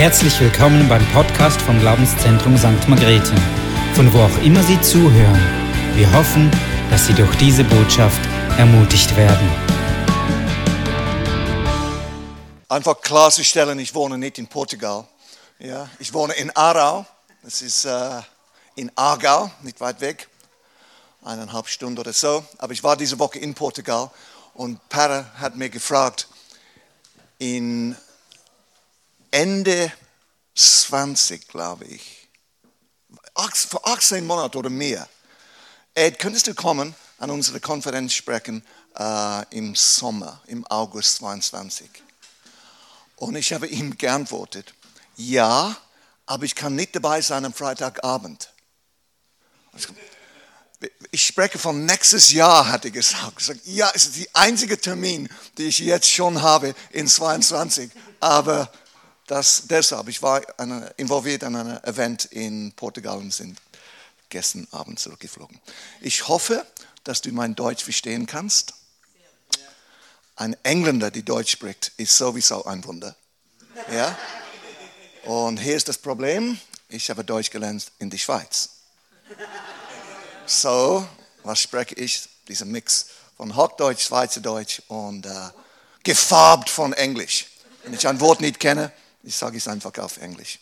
Herzlich willkommen beim Podcast vom Glaubenszentrum St. Margrethe, von wo auch immer Sie zuhören. Wir hoffen, dass Sie durch diese Botschaft ermutigt werden. Einfach klarzustellen, ich wohne nicht in Portugal. Ja, ich wohne in Aarau. Das ist äh, in Aargau, nicht weit weg. Eineinhalb Stunden oder so. Aber ich war diese Woche in Portugal und Para hat mir gefragt, in Ende 20, glaube ich, vor 18 Monaten oder mehr, Ed, könntest du kommen an unsere Konferenz sprechen äh, im Sommer, im August 22? Und ich habe ihm geantwortet, ja, aber ich kann nicht dabei sein am Freitagabend. Ich spreche von nächstes Jahr, hat er gesagt. Ja, es ist der einzige Termin, den ich jetzt schon habe in 22. Aber das, deshalb, ich war eine, involviert an einem Event in Portugal und sind gestern Abend zurückgeflogen. Ich hoffe, dass du mein Deutsch verstehen kannst. Ein Engländer, der Deutsch spricht, ist sowieso ein Wunder. Ja? Und hier ist das Problem, ich habe Deutsch gelernt in der Schweiz. So, was spreche ich? Dieser Mix von Hochdeutsch, Schweizerdeutsch und äh, gefarbt von Englisch. Wenn ich ein Wort nicht kenne, ich sage es einfach auf Englisch.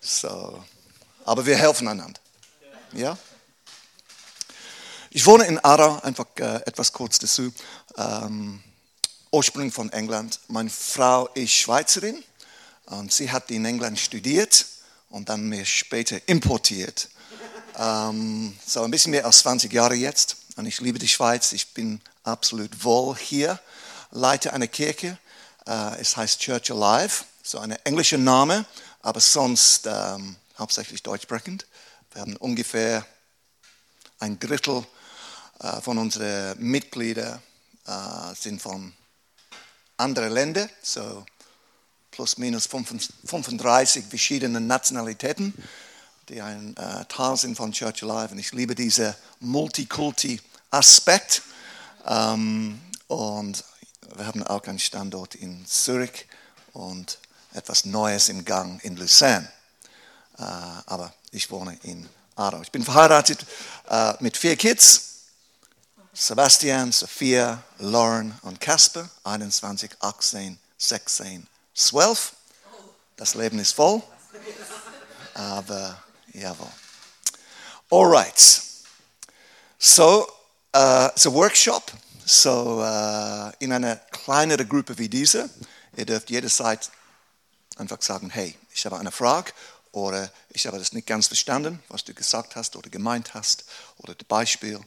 So. Aber wir helfen einander. Ja? Ich wohne in Aarau, einfach äh, etwas kurz dazu. Ähm, Ursprung von England. Meine Frau ist Schweizerin und sie hat in England studiert und dann mir später importiert. Ähm, so ein bisschen mehr als 20 Jahre jetzt. Und ich liebe die Schweiz. Ich bin absolut wohl hier. Leite eine Kirche. Äh, es heißt Church Alive so ein englischer Name, aber sonst ähm, hauptsächlich deutschsprechend. Wir haben ungefähr ein Drittel äh, von unseren Mitgliedern äh, sind von anderen Ländern, so plus minus 35 verschiedene Nationalitäten, die ein äh, Teil sind von Church Alive. Und ich liebe diesen Multikulti-Aspekt. Ähm, und wir haben auch einen Standort in Zürich und etwas Neues im Gang in Lucerne. Äh, aber ich wohne in Aarau. Ich bin verheiratet äh, mit vier Kids. Sebastian, Sophia, Lauren und Casper, 21, 18, 16, 12. Das Leben ist voll. Aber jawohl. Alright. So, uh, it's a workshop. So, uh, in einer kleineren Gruppe wie diese. Ihr dürft jederzeit einfach sagen, hey, ich habe eine Frage oder ich habe das nicht ganz verstanden, was du gesagt hast oder gemeint hast oder das Beispiel.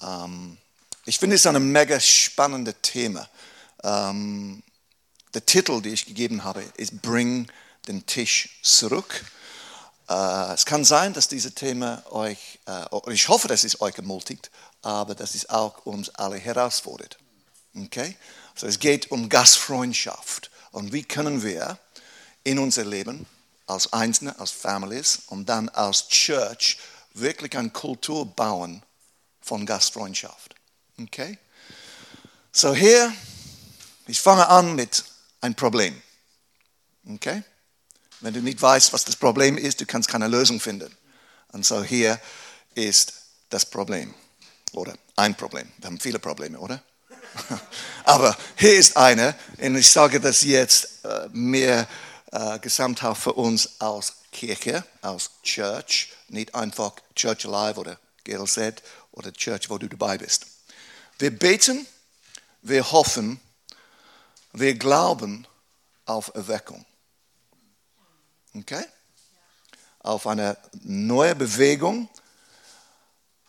Ähm, ich finde es ein mega spannendes Thema. Ähm, der Titel, den ich gegeben habe, ist Bring den Tisch zurück. Äh, es kann sein, dass dieses Thema euch, äh, ich hoffe, dass es euch ermutigt, aber dass es auch uns alle herausfordert. Okay? Also es geht um Gastfreundschaft und wie können wir in unser Leben als Einzelne, als Families und dann als Church wirklich eine Kultur bauen von Gastfreundschaft. Okay? So hier, ich fange an mit einem Problem. Okay? Wenn du nicht weißt, was das Problem ist, du kannst keine Lösung finden. Und so hier ist das Problem. Oder ein Problem. Wir haben viele Probleme, oder? Aber hier ist eine, und ich sage das jetzt äh, mehr äh, Gesamthaft für uns als Kirche, als Church, nicht einfach Church Alive oder GLZ oder Church, wo du dabei bist. Wir beten, wir hoffen, wir glauben auf Erweckung. Okay? Auf eine neue Bewegung,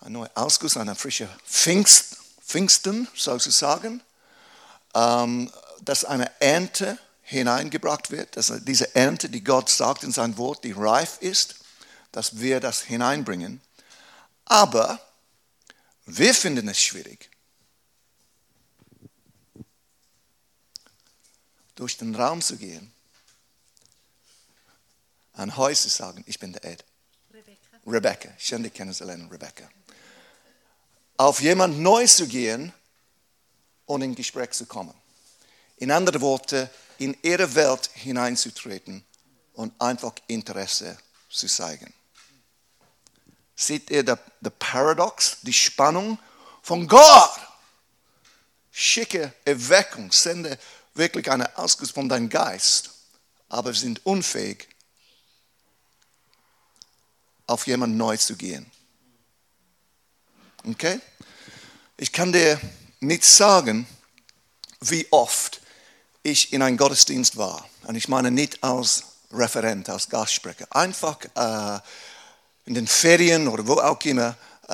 ein neuer Ausguss, eine frische Pfingst, Pfingsten sozusagen, ähm, dass eine Ernte hineingebracht wird, dass diese Ernte, die Gott sagt in sein Wort, die reif ist, dass wir das hineinbringen. Aber wir finden es schwierig, durch den Raum zu gehen, an Häuser zu sagen, ich bin der Ed. Rebecca. Rebecca, schön dich kennenzulernen, Rebecca. Auf jemand Neues zu gehen und in Gespräch zu kommen. In anderen Worten, in ihre Welt hineinzutreten und einfach Interesse zu zeigen. Seht ihr der Paradox, die Spannung von Gott? Schicke Erweckung, sende wirklich eine Ausguss von deinem Geist, aber sind unfähig, auf jemanden neu zu gehen. Okay? Ich kann dir nicht sagen, wie oft ich in einem Gottesdienst war. Und ich meine nicht als Referent, als Gastsprecher. Einfach äh, in den Ferien oder wo auch immer äh,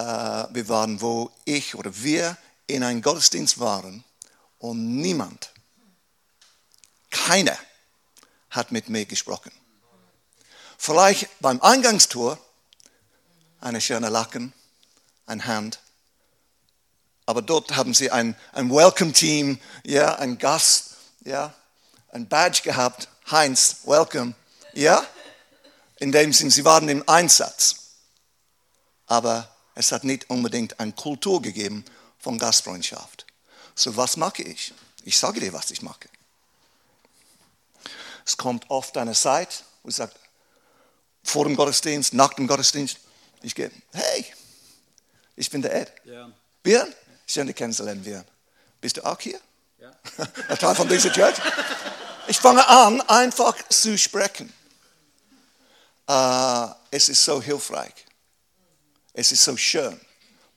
wir waren, wo ich oder wir in einem Gottesdienst waren und niemand, keiner hat mit mir gesprochen. Vielleicht beim Eingangstor eine schöne Lacken, ein Hand. Aber dort haben sie ein, ein Welcome-Team, ja, ein Gast, ja, ein Badge gehabt, Heinz, Welcome, ja. In dem Sinn, sie waren im Einsatz. Aber es hat nicht unbedingt eine Kultur gegeben von Gastfreundschaft. So, was mache ich? Ich sage dir, was ich mache. Es kommt oft eine Zeit, wo ich sage, vor dem Gottesdienst, nach dem Gottesdienst, ich gehe, hey, ich bin der Ed. Ja. Björn, schön dich kennenzulernen, Björn. Bist du auch hier? Ein Teil von dieser Church? Ich fange an, einfach zu sprechen. Uh, es ist so hilfreich. Es ist so schön,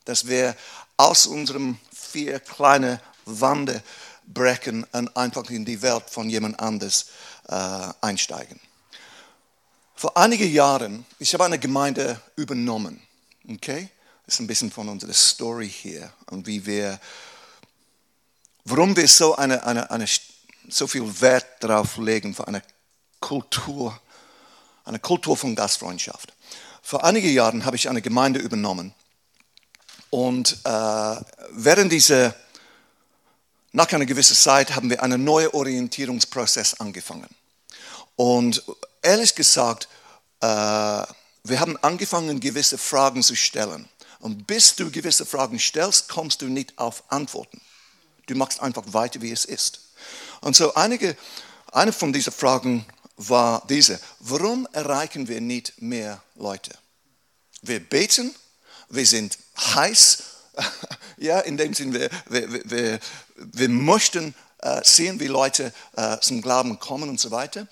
dass wir aus unserem vier kleinen Wände brechen und einfach in die Welt von jemand anders uh, einsteigen. Vor einigen Jahren, ich habe eine Gemeinde übernommen. Okay? Das ist ein bisschen von unserer Story hier und wie wir, warum wir so, eine, eine, eine, so viel Wert darauf legen für eine Kultur, eine Kultur von Gastfreundschaft. Vor einigen Jahren habe ich eine Gemeinde übernommen und äh, während dieser, nach einer gewissen Zeit haben wir einen neuen Orientierungsprozess angefangen. Und ehrlich gesagt, äh, wir haben angefangen, gewisse Fragen zu stellen. Und bis du gewisse Fragen stellst, kommst du nicht auf Antworten. Du machst einfach weiter, wie es ist. Und so einige, eine von diesen Fragen war diese. Warum erreichen wir nicht mehr Leute? Wir beten, wir sind heiß, ja, in dem Sinne, wir, wir, wir, wir möchten äh, sehen, wie Leute äh, zum Glauben kommen und so weiter.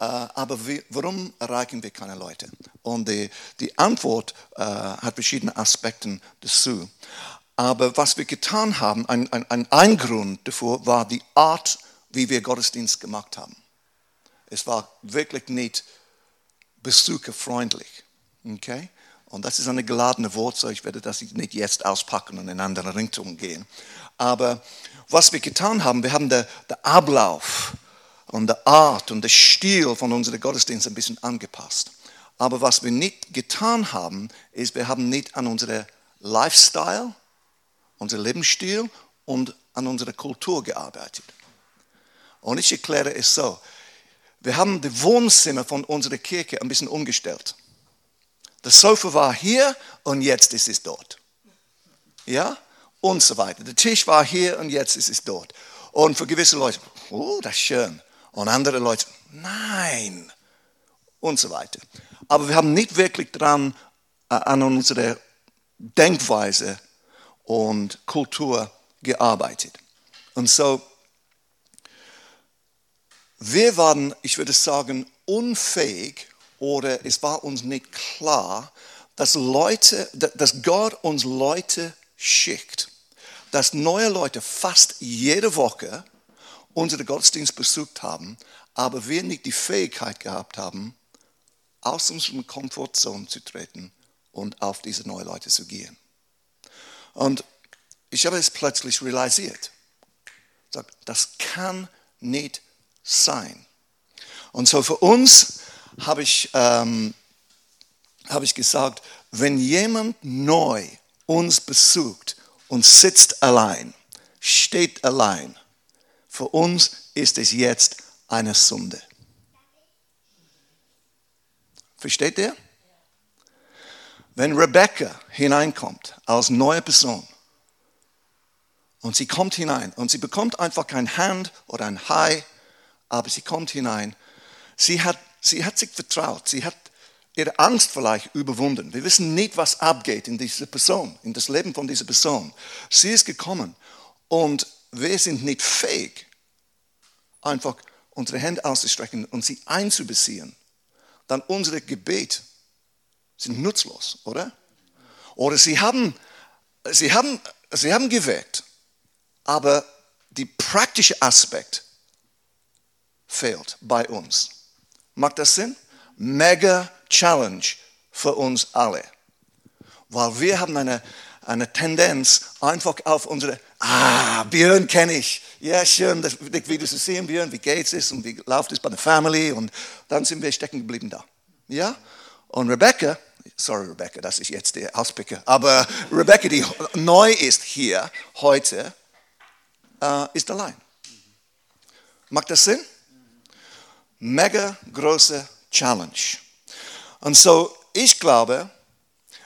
Äh, aber wie, warum erreichen wir keine Leute? Und die, die Antwort hat verschiedene Aspekte dazu. Aber was wir getan haben, ein, ein, ein Grund dafür war die Art, wie wir Gottesdienst gemacht haben. Es war wirklich nicht besucherfreundlich. Okay? Und das ist eine geladene so ich werde das nicht jetzt auspacken und in andere Richtungen gehen. Aber was wir getan haben, wir haben den Ablauf und die Art und der Stil von unserem Gottesdienst ein bisschen angepasst. Aber was wir nicht getan haben, ist, wir haben nicht an unserem Lifestyle, unser Lebensstil und an unserer Kultur gearbeitet. Und ich erkläre es so. Wir haben die Wohnzimmer von unserer Kirche ein bisschen umgestellt. Das Sofa war hier und jetzt ist es dort. Ja? Und so weiter. Der Tisch war hier und jetzt ist es dort. Und für gewisse Leute, oh, das ist schön. Und andere Leute, nein. Und so weiter. Aber wir haben nicht wirklich dran äh, an unserer Denkweise und Kultur gearbeitet. Und so, wir waren, ich würde sagen, unfähig oder es war uns nicht klar, dass, Leute, dass Gott uns Leute schickt, dass neue Leute fast jede Woche unseren Gottesdienst besucht haben, aber wir nicht die Fähigkeit gehabt haben, aus unserer Komfortzone zu treten und auf diese neuen Leute zu gehen. Und ich habe es plötzlich realisiert. Das kann nicht sein. Und so für uns habe ich, ähm, habe ich gesagt, wenn jemand neu uns besucht und sitzt allein, steht allein, für uns ist es jetzt eine Sünde. Versteht ihr? Wenn Rebecca hineinkommt als neue Person und sie kommt hinein und sie bekommt einfach kein Hand oder ein Hi, aber sie kommt hinein, sie hat sie hat sich vertraut, sie hat ihre Angst vielleicht überwunden. Wir wissen nicht, was abgeht in dieser Person, in das Leben von dieser Person. Sie ist gekommen und wir sind nicht fähig, einfach unsere Hände auszustrecken und sie einzubeziehen. Dann unsere Gebet sind nutzlos, oder? Oder sie haben, sie haben, sie haben gewirkt, aber der praktische Aspekt fehlt bei uns. Macht das Sinn? Mega Challenge für uns alle. Weil wir haben eine, eine Tendenz, einfach auf unsere, ah, Björn kenne ich. Ja, schön, dich wieder zu sehen, Björn, wie geht's es und wie läuft es bei der Family und dann sind wir stecken geblieben da. Ja? Und Rebecca, sorry Rebecca, das ist jetzt der Auspicker, aber Rebecca, die neu ist hier heute, äh, ist allein. Macht das Sinn? Mega große Challenge. Und so, ich glaube,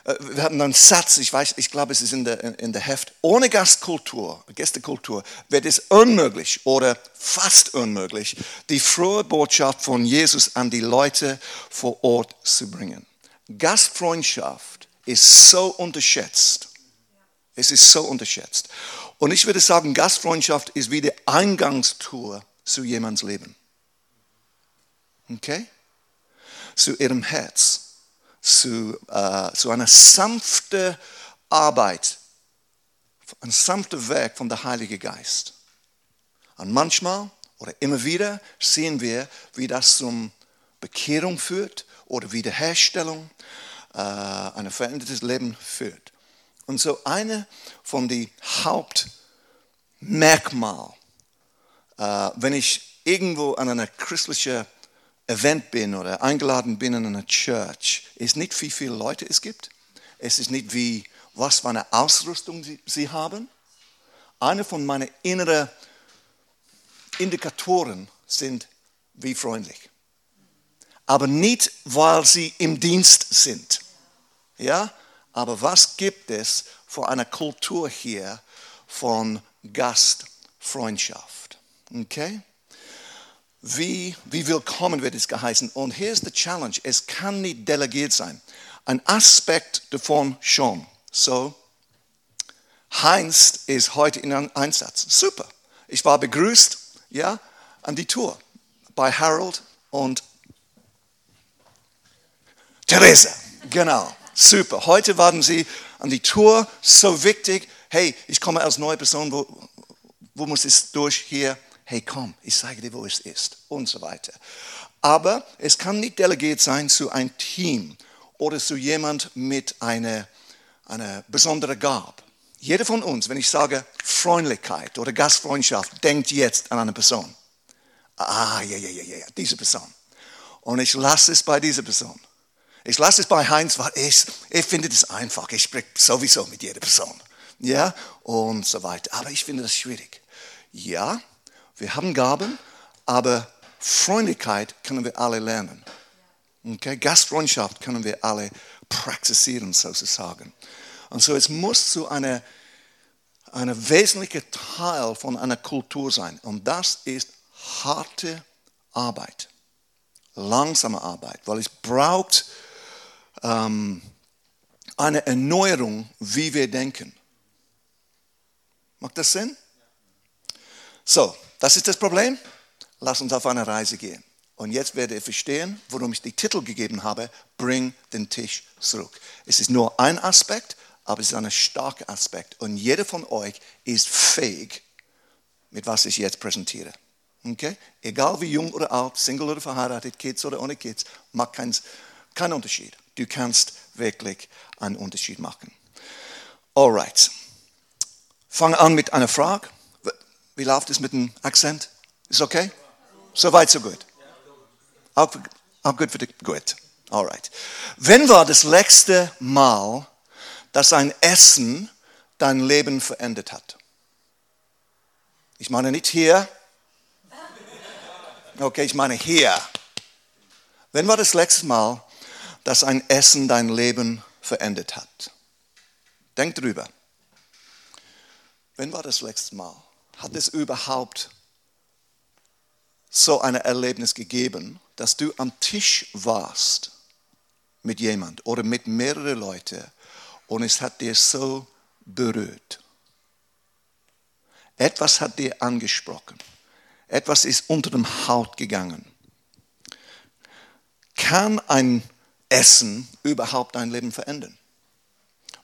äh, wir hatten einen Satz, ich weiß, ich glaube, es ist in der, in der Heft, ohne Gastkultur, Gästekultur, wird es unmöglich oder fast unmöglich, die frohe Botschaft von Jesus an die Leute vor Ort zu bringen. Gastfreundschaft ist so unterschätzt. Es ist so unterschätzt. Und ich würde sagen, Gastfreundschaft ist wie die Eingangstour zu jemands Leben. Okay? Zu ihrem Herz zu, äh, zu einer sanften Arbeit, ein sanfter Werk von der Heilige Geist. Und manchmal oder immer wieder sehen wir, wie das zum Bekehrung führt oder Wiederherstellung, äh, ein verändertes Leben führt. Und so eine von den Hauptmerkmalen, äh, wenn ich irgendwo an einer christlichen Event bin oder eingeladen bin in einer Church, ist nicht, wie viele Leute es gibt. Es ist nicht, wie, was für eine Ausrüstung sie, sie haben. Eine von meinen inneren Indikatoren sind, wie freundlich. Aber nicht, weil sie im Dienst sind. Ja? Aber was gibt es für eine Kultur hier von Gastfreundschaft? Okay? Wie, wie willkommen wird es geheißen? Und hier ist die Challenge. Es kann nicht delegiert sein. Ein Aspekt davon schon. So, Heinz ist heute in Einsatz. Super. Ich war begrüßt, ja, an die Tour bei Harold und Theresa. Genau. Super. Heute waren sie an die Tour. So wichtig. Hey, ich komme als neue Person. Wo, wo muss es durch hier? hey komm, ich sage dir, wo es ist und so weiter. Aber es kann nicht delegiert sein zu einem Team oder zu jemand mit einer, einer besonderen Gabe. Jeder von uns, wenn ich sage Freundlichkeit oder Gastfreundschaft, denkt jetzt an eine Person. Ah, ja, ja, ja, ja, diese Person. Und ich lasse es bei dieser Person. Ich lasse es bei Heinz, weil ich, ich finde das einfach. Ich spreche sowieso mit jeder Person. Ja, und so weiter. Aber ich finde das schwierig. Ja, wir haben Gaben, aber Freundlichkeit können wir alle lernen. Okay? Gastfreundschaft können wir alle praktizieren, sozusagen. Und so, es muss zu einer, einer wesentlichen Teil von einer Kultur sein. Und das ist harte Arbeit. Langsame Arbeit, weil es braucht ähm, eine Erneuerung, wie wir denken. Macht das Sinn? So, das ist das Problem. Lass uns auf eine Reise gehen. Und jetzt werdet ihr verstehen, warum ich den Titel gegeben habe, Bring den Tisch zurück. Es ist nur ein Aspekt, aber es ist ein starker Aspekt. Und jeder von euch ist fähig, mit was ich jetzt präsentiere. Okay? Egal wie jung oder alt, Single oder verheiratet, Kids oder ohne Kids, macht keinen kein Unterschied. Du kannst wirklich einen Unterschied machen. Alright. Fange an mit einer Frage. Wie läuft es mit dem Akzent? Ist okay? So weit, so gut. Auch, auch gut für dich? Gut. Alright. Wenn war das letzte Mal, dass ein Essen dein Leben verändert hat? Ich meine nicht hier. Okay, ich meine hier. Wenn war das letzte Mal, dass ein Essen dein Leben verändert hat? Denk drüber. Wenn war das letzte Mal? hat es überhaupt so ein Erlebnis gegeben, dass du am Tisch warst mit jemand oder mit mehreren Leuten und es hat dir so berührt? Etwas hat dir angesprochen. Etwas ist unter dem Haut gegangen. Kann ein Essen überhaupt dein Leben verändern?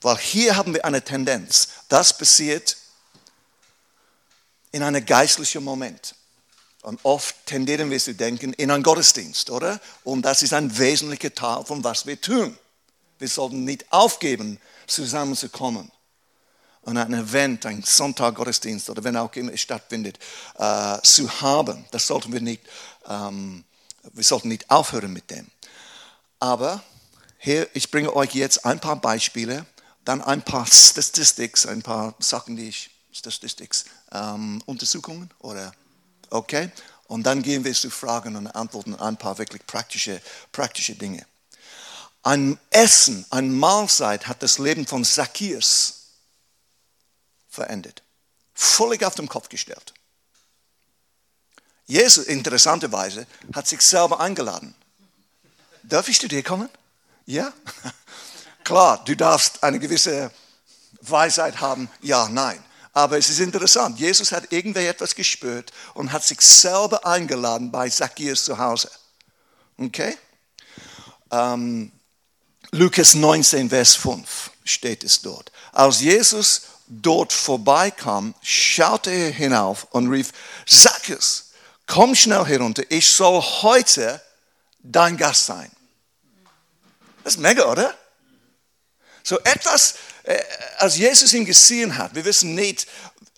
Weil hier haben wir eine Tendenz. Das passiert in einem geistlichen Moment. Und oft tendieren wir zu denken in einen Gottesdienst, oder? Und das ist ein wesentlicher Teil von was wir tun. Wir sollten nicht aufgeben, zusammenzukommen und ein Event, ein Sonntag-Gottesdienst oder wenn auch immer es stattfindet, äh, zu haben. Das sollten wir nicht, ähm, wir sollten nicht aufhören mit dem. Aber hier, ich bringe euch jetzt ein paar Beispiele, dann ein paar Statistics, ein paar Sachen, die ich, Statistics, ähm, Untersuchungen oder, okay? Und dann gehen wir zu Fragen und Antworten, ein paar wirklich praktische, praktische Dinge. Ein Essen, eine Mahlzeit hat das Leben von Zacchaeus verändert. Völlig auf den Kopf gestellt. Jesus, interessanterweise, hat sich selber eingeladen. Darf ich zu dir kommen? Ja? Klar, du darfst eine gewisse Weisheit haben. Ja, nein. Aber es ist interessant. Jesus hat irgendwie etwas gespürt und hat sich selber eingeladen bei Zacchaeus zu Hause. Okay? Ähm, Lukas 19, Vers 5 steht es dort. Als Jesus dort vorbeikam, schaute er hinauf und rief, Zacchaeus, komm schnell herunter, ich soll heute dein Gast sein. Das ist mega, oder? So etwas, äh, als Jesus ihn gesehen hat, wir wissen nicht,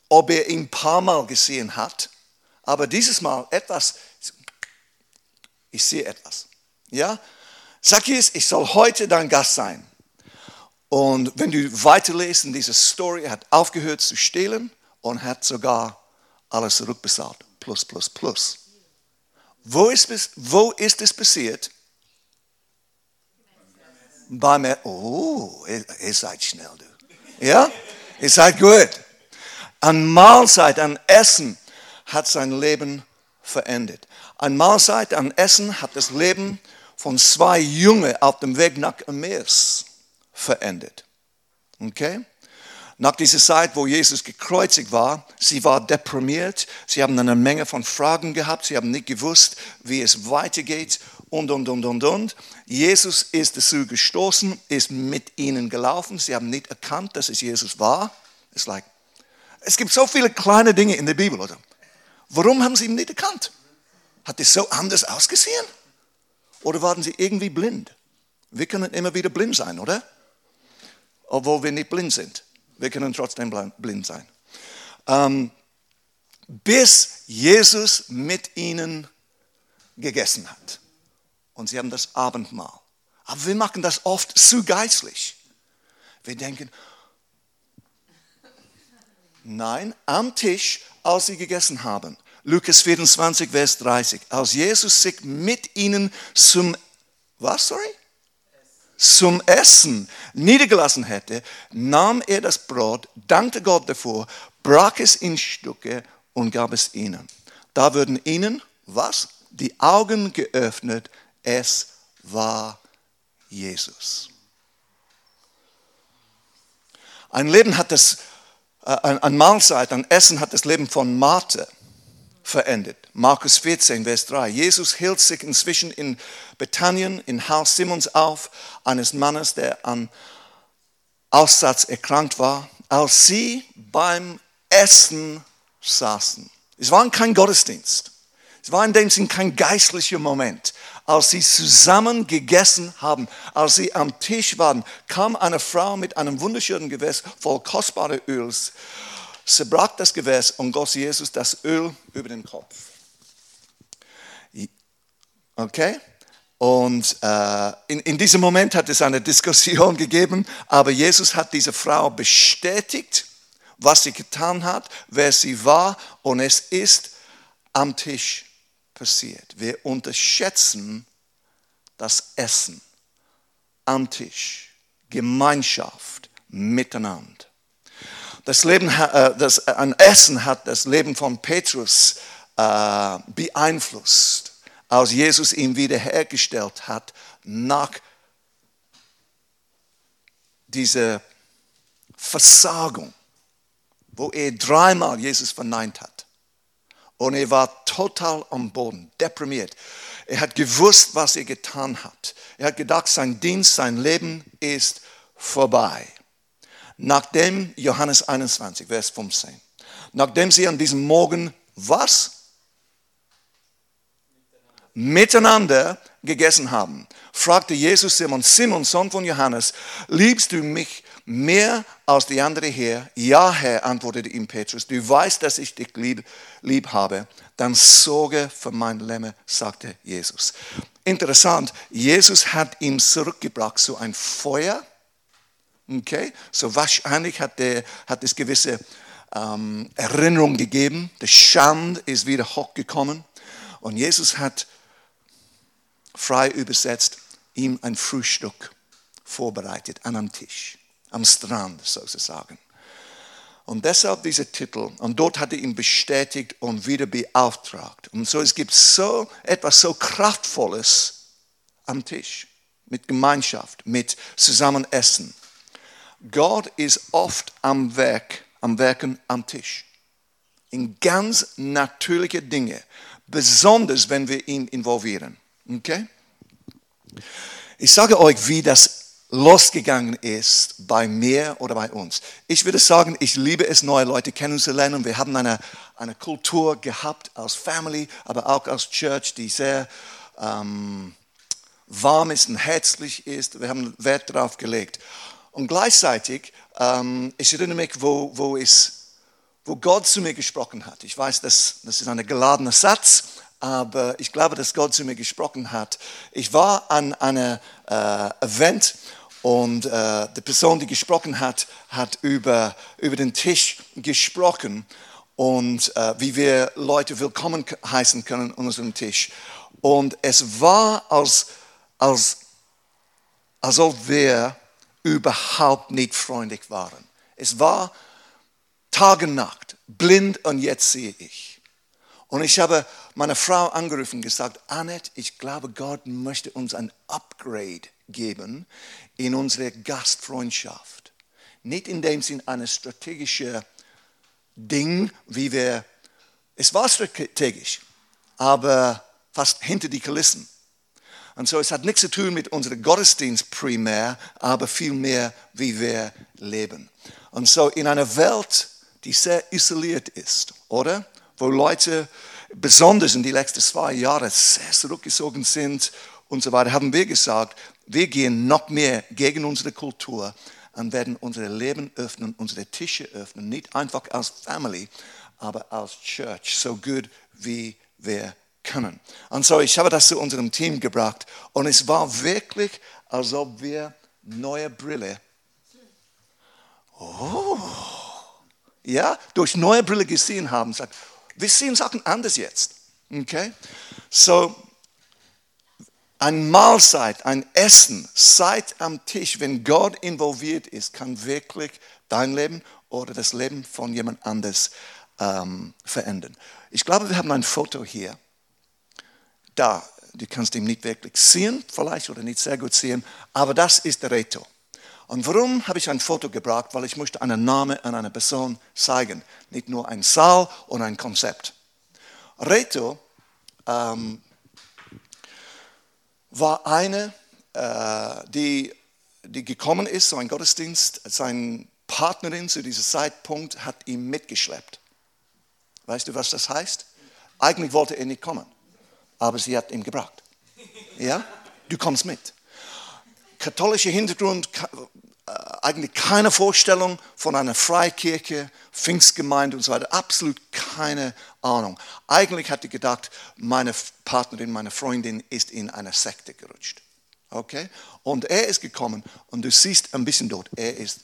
ob er ihn ein paar Mal gesehen hat, aber dieses Mal etwas, ich sehe etwas. Ja? Zacchaeus, ich soll heute dein Gast sein. Und wenn du weiterlesen, in dieser Story, er hat aufgehört zu stehlen und hat sogar alles zurückbezahlt. Plus, plus, plus. Wo ist, wo ist es passiert? Beim, oh, ihr, seid schnell, du. Ja? Ihr seid gut. An Mahlzeit, an Essen hat sein Leben verändert. An Mahlzeit, an Essen hat das Leben von zwei Jungen auf dem Weg nach Emmaus verändert. Okay? Nach dieser Zeit, wo Jesus gekreuzigt war, sie war deprimiert, sie haben eine Menge von Fragen gehabt, sie haben nicht gewusst, wie es weitergeht und, und, und, und, und. Jesus ist dazu gestoßen, ist mit ihnen gelaufen, sie haben nicht erkannt, dass es Jesus war. It's like, es gibt so viele kleine Dinge in der Bibel, oder? Warum haben sie ihn nicht erkannt? Hat es so anders ausgesehen? Oder waren sie irgendwie blind? Wir können immer wieder blind sein, oder? obwohl wir nicht blind sind. Wir können trotzdem blind sein. Ähm, bis Jesus mit ihnen gegessen hat. Und sie haben das Abendmahl. Aber wir machen das oft zu geistlich. Wir denken, nein, am Tisch, als sie gegessen haben. Lukas 24, Vers 30. Als Jesus sich mit ihnen zum, was, sorry? zum Essen niedergelassen hätte, nahm er das Brot, dankte Gott dafür, brach es in Stücke und gab es ihnen. Da würden ihnen, was? Die Augen geöffnet, es war Jesus. Ein Leben hat das, äh, ein Mahlzeit, ein Essen hat das Leben von Martha verändert. Markus 14, Vers 3. Jesus hielt sich inzwischen in Bethanien, in Haus Simons auf, eines Mannes, der an Aussatz erkrankt war, als sie beim Essen saßen. Es war kein Gottesdienst. Es war in dem Sinn kein geistlicher Moment. Als sie zusammen gegessen haben, als sie am Tisch waren, kam eine Frau mit einem wunderschönen Gewäß voll kostbarer Öls zerbrach das Gewäß und goss Jesus das Öl über den Kopf. Okay? Und äh, in, in diesem Moment hat es eine Diskussion gegeben, aber Jesus hat diese Frau bestätigt, was sie getan hat, wer sie war und es ist am Tisch passiert. Wir unterschätzen das Essen am Tisch, Gemeinschaft miteinander. Das Leben, äh, das, ein Essen hat das Leben von Petrus äh, beeinflusst, als Jesus ihn wiederhergestellt hat nach dieser Versagung, wo er dreimal Jesus verneint hat. Und er war total am Boden, deprimiert. Er hat gewusst, was er getan hat. Er hat gedacht, sein Dienst, sein Leben ist vorbei. Nachdem, Johannes 21, Vers 15, nachdem sie an diesem Morgen was? Miteinander gegessen haben, fragte Jesus Simon, Simon, Sohn von Johannes, liebst du mich mehr als die andere hier? Ja, Herr, antwortete ihm Petrus, du weißt, dass ich dich lieb, lieb habe. Dann sorge für mein Lämme, sagte Jesus. Interessant, Jesus hat ihm zurückgebracht so ein Feuer. Okay, so wahrscheinlich hat, der, hat es gewisse ähm, Erinnerung gegeben. Der Schand ist wieder hochgekommen. Und Jesus hat frei übersetzt ihm ein Frühstück vorbereitet an einem Tisch, am Strand sozusagen. Und deshalb dieser Titel. Und dort hat er ihn bestätigt und wieder beauftragt. Und so es gibt so etwas so kraftvolles am Tisch mit Gemeinschaft, mit Zusammenessen. Gott ist oft am Werk am Werken am Tisch. In ganz natürliche Dinge, besonders wenn wir ihn involvieren. Okay? Ich sage euch, wie das losgegangen ist bei mir oder bei uns. Ich würde sagen, ich liebe es, neue Leute kennenzulernen. Wir haben eine, eine Kultur gehabt als Family, aber auch als Church, die sehr ähm, warm ist und herzlich ist. Wir haben Wert darauf gelegt. Und gleichzeitig ähm, ich erinnere mich, wo, wo, es, wo Gott zu mir gesprochen hat. Ich weiß, das, das ist ein geladener Satz, aber ich glaube, dass Gott zu mir gesprochen hat. Ich war an einem äh, Event und äh, die Person, die gesprochen hat, hat über, über den Tisch gesprochen und äh, wie wir Leute willkommen heißen können an unserem Tisch. Und es war, als, als, als ob wir überhaupt nicht freundlich waren. Es war Tag und Nacht, blind und jetzt sehe ich. Und ich habe meine Frau angerufen und gesagt, Annette, ich glaube, Gott möchte uns ein Upgrade geben in unsere Gastfreundschaft. Nicht in dem Sinn eine strategische Ding, wie wir, es war strategisch, aber fast hinter die Kulissen. Und so, es hat nichts zu tun mit unserem Gottesdienst primär, aber vielmehr, wie wir leben. Und so, in einer Welt, die sehr isoliert ist, oder? Wo Leute, besonders in den letzten zwei Jahren, sehr zurückgezogen sind und so weiter, haben wir gesagt, wir gehen noch mehr gegen unsere Kultur und werden unsere Leben öffnen, unsere Tische öffnen, nicht einfach als Family, aber als Church, so gut wie wir können. Und so, ich habe das zu unserem Team gebracht und es war wirklich, als ob wir neue Brille, oh, ja, durch neue Brille gesehen haben. Sagt, wir sehen Sachen anders jetzt. Okay? So, ein Mahlzeit, ein Essen, Zeit am Tisch, wenn Gott involviert ist, kann wirklich dein Leben oder das Leben von jemand anders ähm, verändern. Ich glaube, wir haben ein Foto hier da. Du kannst ihn nicht wirklich sehen, vielleicht oder nicht sehr gut sehen, aber das ist Reto. Und warum habe ich ein Foto gebracht? Weil ich möchte einen Namen an eine Person zeigen, nicht nur ein Saal und ein Konzept. Reto ähm, war eine, äh, die, die gekommen ist, so ein Gottesdienst, seine Partnerin zu diesem Zeitpunkt hat ihn mitgeschleppt. Weißt du, was das heißt? Eigentlich wollte er nicht kommen aber sie hat ihn gebracht. Ja, du kommst mit. Katholischer Hintergrund, eigentlich keine Vorstellung von einer Freikirche, Pfingstgemeinde und so weiter, absolut keine Ahnung. Eigentlich hatte ich gedacht, meine Partnerin, meine Freundin ist in eine Sekte gerutscht. Okay? Und er ist gekommen und du siehst ein bisschen dort, er ist,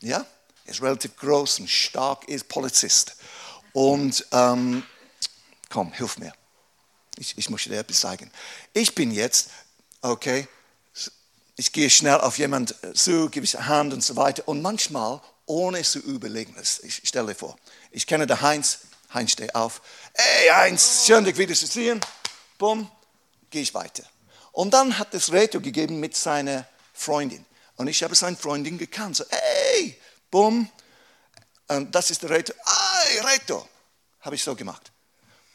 ja, ist relativ groß und stark, ist Polizist. Und ähm, komm, hilf mir. Ich, ich möchte dir etwas sagen. Ich bin jetzt, okay, ich gehe schnell auf jemanden zu, gebe ich eine Hand und so weiter. Und manchmal, ohne zu überlegen, ich stelle dir vor, ich kenne den Heinz. Heinz, steh auf. Hey Heinz, schön dich wieder zu sehen. Bumm, gehe ich weiter. Und dann hat es Reto gegeben mit seiner Freundin. Und ich habe seine Freundin gekannt. So, hey, bumm. Und das ist der Reto. Hey, Reto. Habe ich so gemacht.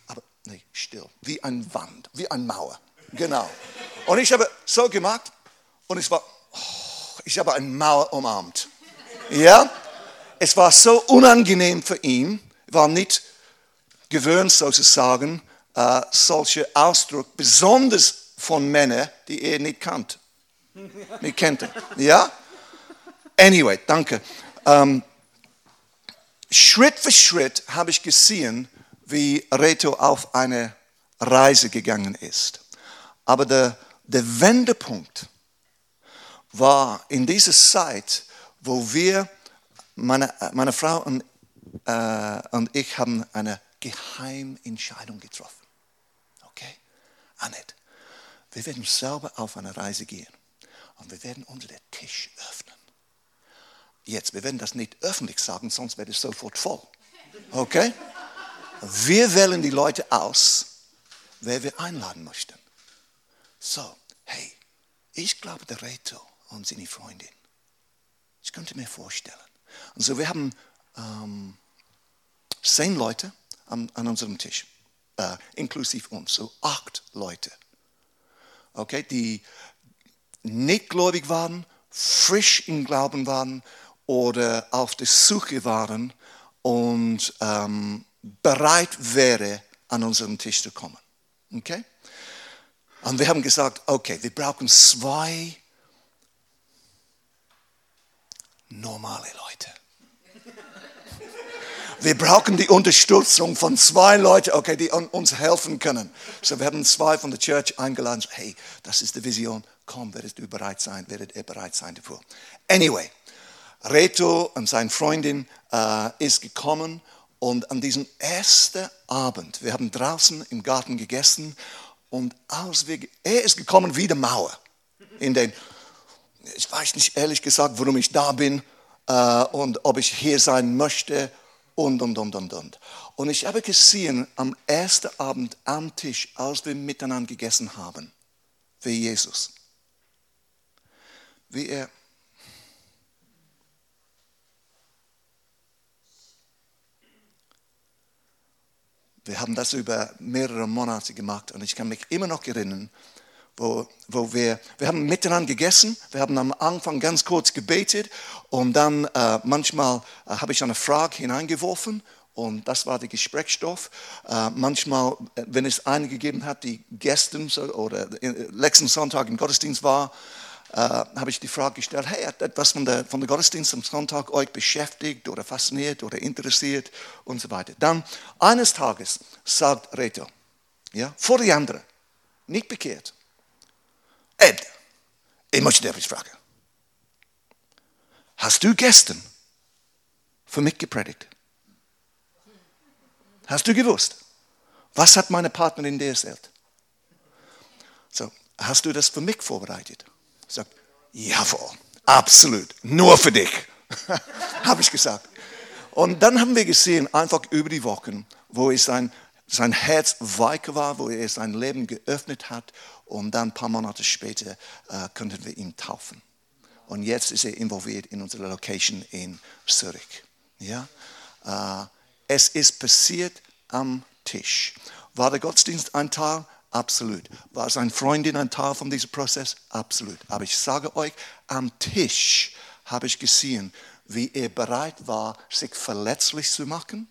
Aber nee, still. Wie ein Wand, wie eine Mauer. Genau. Und ich habe so gemacht. Und es war, oh, ich habe eine Mauer umarmt. Ja? Es war so unangenehm für ihn. War nicht gewöhnt sozusagen, äh, solche Ausdruck, besonders von Männern, die er nicht kannt. Nicht kennt. Ja? Anyway, danke. Ähm, Schritt für Schritt habe ich gesehen, wie Reto auf eine Reise gegangen ist. Aber der, der Wendepunkt war in dieser Zeit, wo wir, meine, meine Frau und, äh, und ich haben eine Geheimentscheidung getroffen. Okay? Annette, wir werden selber auf eine Reise gehen und wir werden unseren Tisch öffnen. Jetzt, wir werden das nicht öffentlich sagen, sonst wird es sofort voll. Okay? Wir wählen die Leute aus, wer wir einladen möchten. So, hey, ich glaube, der Reto und seine Freundin. Ich könnte mir vorstellen. Und so, wir haben ähm, zehn Leute an, an unserem Tisch, äh, inklusive uns, so acht Leute okay, die nicht gläubig waren, frisch im Glauben waren oder auf der Suche waren und ähm, bereit wäre, an unseren Tisch zu kommen. Okay? Und wir haben gesagt, okay, wir brauchen zwei normale Leute. Wir brauchen die Unterstützung von zwei Leuten, okay, die uns helfen können. So, wir haben zwei von der Church eingeladen. Hey, das ist die Vision. Komm, werdet du bereit sein? Werdet ihr bereit sein dafür? Anyway, Reto und seine Freundin äh, ist gekommen und an diesem ersten Abend, wir haben draußen im Garten gegessen und als wir, er ist gekommen wie die Mauer. In den, ich weiß nicht ehrlich gesagt, warum ich da bin äh, und ob ich hier sein möchte und, und, und, und, und. Und ich habe gesehen am ersten Abend am Tisch, als wir miteinander gegessen haben, wie Jesus, wie er Wir haben das über mehrere Monate gemacht und ich kann mich immer noch erinnern, wo, wo wir, wir haben miteinander gegessen, wir haben am Anfang ganz kurz gebetet und dann äh, manchmal äh, habe ich eine Frage hineingeworfen und das war der Gesprächsstoff. Äh, manchmal, äh, wenn es eine gegeben hat, die gestern oder äh, letzten Sonntag im Gottesdienst war, äh, habe ich die Frage gestellt, hey, hat etwas von der, von der Gottesdienst am Sonntag euch beschäftigt oder fasziniert oder interessiert und so weiter. Dann eines Tages sagt Reto, ja, vor die anderen, nicht bekehrt, Ed, ich möchte dir etwas fragen. Hast du gestern für mich gepredigt? Hast du gewusst? Was hat meine Partnerin dir erzählt? So, hast du das für mich vorbereitet? Sagt, jawohl, absolut, nur für dich, habe ich gesagt. Und dann haben wir gesehen, einfach über die Wochen, wo es sein, sein Herz weicher war, wo er sein Leben geöffnet hat und dann ein paar Monate später äh, konnten wir ihn taufen. Und jetzt ist er involviert in unserer Location in Zürich. Ja? Äh, es ist passiert am Tisch. War der Gottesdienst ein Teil? Absolut. War seine Freundin ein Teil von diesem Prozess? Absolut. Aber ich sage euch, am Tisch habe ich gesehen, wie er bereit war, sich verletzlich zu machen,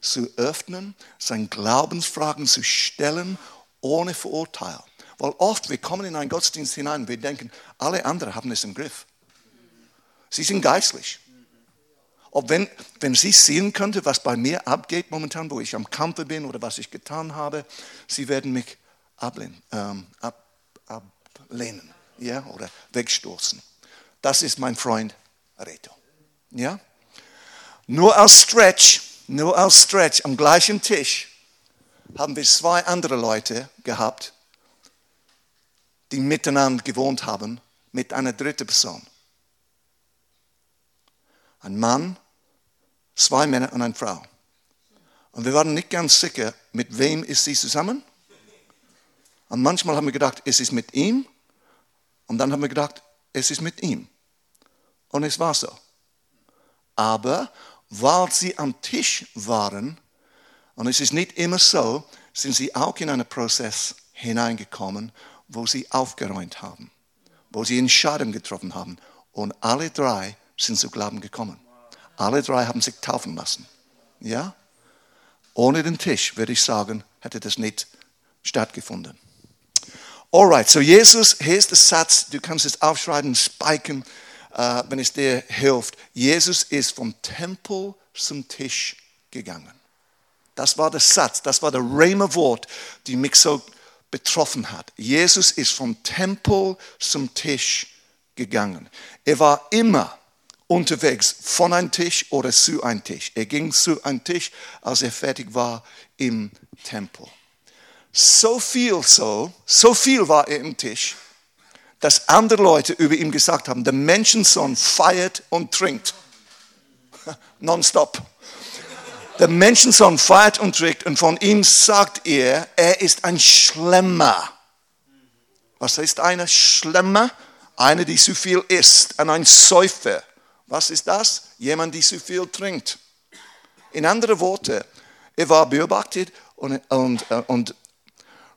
zu öffnen, seine Glaubensfragen zu stellen, ohne Verurteilung. Weil oft, wir kommen in einen Gottesdienst hinein und wir denken, alle anderen haben es im Griff. Sie sind geistlich. Ob wenn, wenn sie sehen könnte, was bei mir abgeht momentan, wo ich am Kampfe bin oder was ich getan habe, sie werden mich ablehnen, ähm, ab, ablehnen ja, oder wegstoßen. Das ist mein Freund Reto. Ja? Nur als Stretch, nur als Stretch am gleichen Tisch haben wir zwei andere Leute gehabt, die miteinander gewohnt haben, mit einer dritten Person. Ein Mann, zwei Männer und eine Frau. Und wir waren nicht ganz sicher, mit wem ist sie zusammen. Und manchmal haben wir gedacht, es ist mit ihm. Und dann haben wir gedacht, es ist mit ihm. Und es war so. Aber weil sie am Tisch waren, und es ist nicht immer so, sind sie auch in einen Prozess hineingekommen, wo sie aufgeräumt haben, wo sie Entscheidungen getroffen haben. Und alle drei sind zu Glauben gekommen. Alle drei haben sich taufen lassen. Ja? Ohne den Tisch, würde ich sagen, hätte das nicht stattgefunden. Alright, so Jesus, hier ist der Satz, du kannst es aufschreiben, spiken, äh, wenn es dir hilft. Jesus ist vom Tempel zum Tisch gegangen. Das war der Satz, das war der Rhema-Wort, die mich so betroffen hat. Jesus ist vom Tempel zum Tisch gegangen. Er war immer unterwegs von einem Tisch oder zu einem Tisch. Er ging zu einem Tisch, als er fertig war im Tempel. So viel so, so viel war er im Tisch, dass andere Leute über ihn gesagt haben, der Menschensohn feiert und trinkt. Nonstop. Der Menschensohn feiert und trinkt und von ihm sagt er, er ist ein Schlemmer. Was heißt einer Schlemmer? Einer, die zu viel isst, und ein Säufer. Was ist das? Jemand, der zu viel trinkt. In anderen Worten, er war beobachtet und, und, und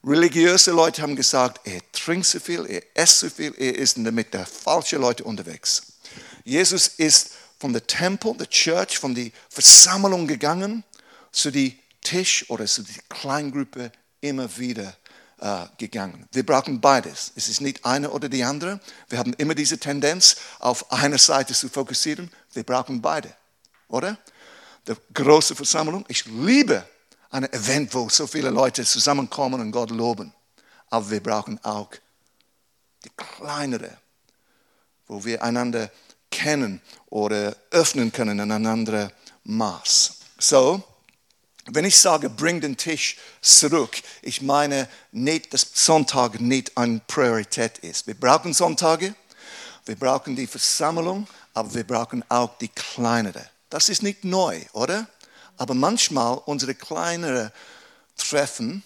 religiöse Leute haben gesagt, er trinkt zu viel, er isst zu viel, er ist mit der falschen Leute unterwegs. Jesus ist von der Tempel, der Church, von der Versammlung gegangen zu die Tisch oder zu die Kleingruppe immer wieder äh, gegangen. Wir brauchen beides. Es ist nicht eine oder die andere. Wir haben immer diese Tendenz, auf eine Seite zu fokussieren. Wir brauchen beide, oder? Die große Versammlung. Ich liebe ein Event, wo so viele Leute zusammenkommen und Gott loben. Aber wir brauchen auch die kleinere, wo wir einander kennen oder öffnen können in ein anderes Maß. So, wenn ich sage, bring den Tisch zurück, ich meine nicht, dass Sonntag nicht eine Priorität ist. Wir brauchen Sonntage, wir brauchen die Versammlung, aber wir brauchen auch die kleinere. Das ist nicht neu, oder? Aber manchmal unsere kleinere Treffen,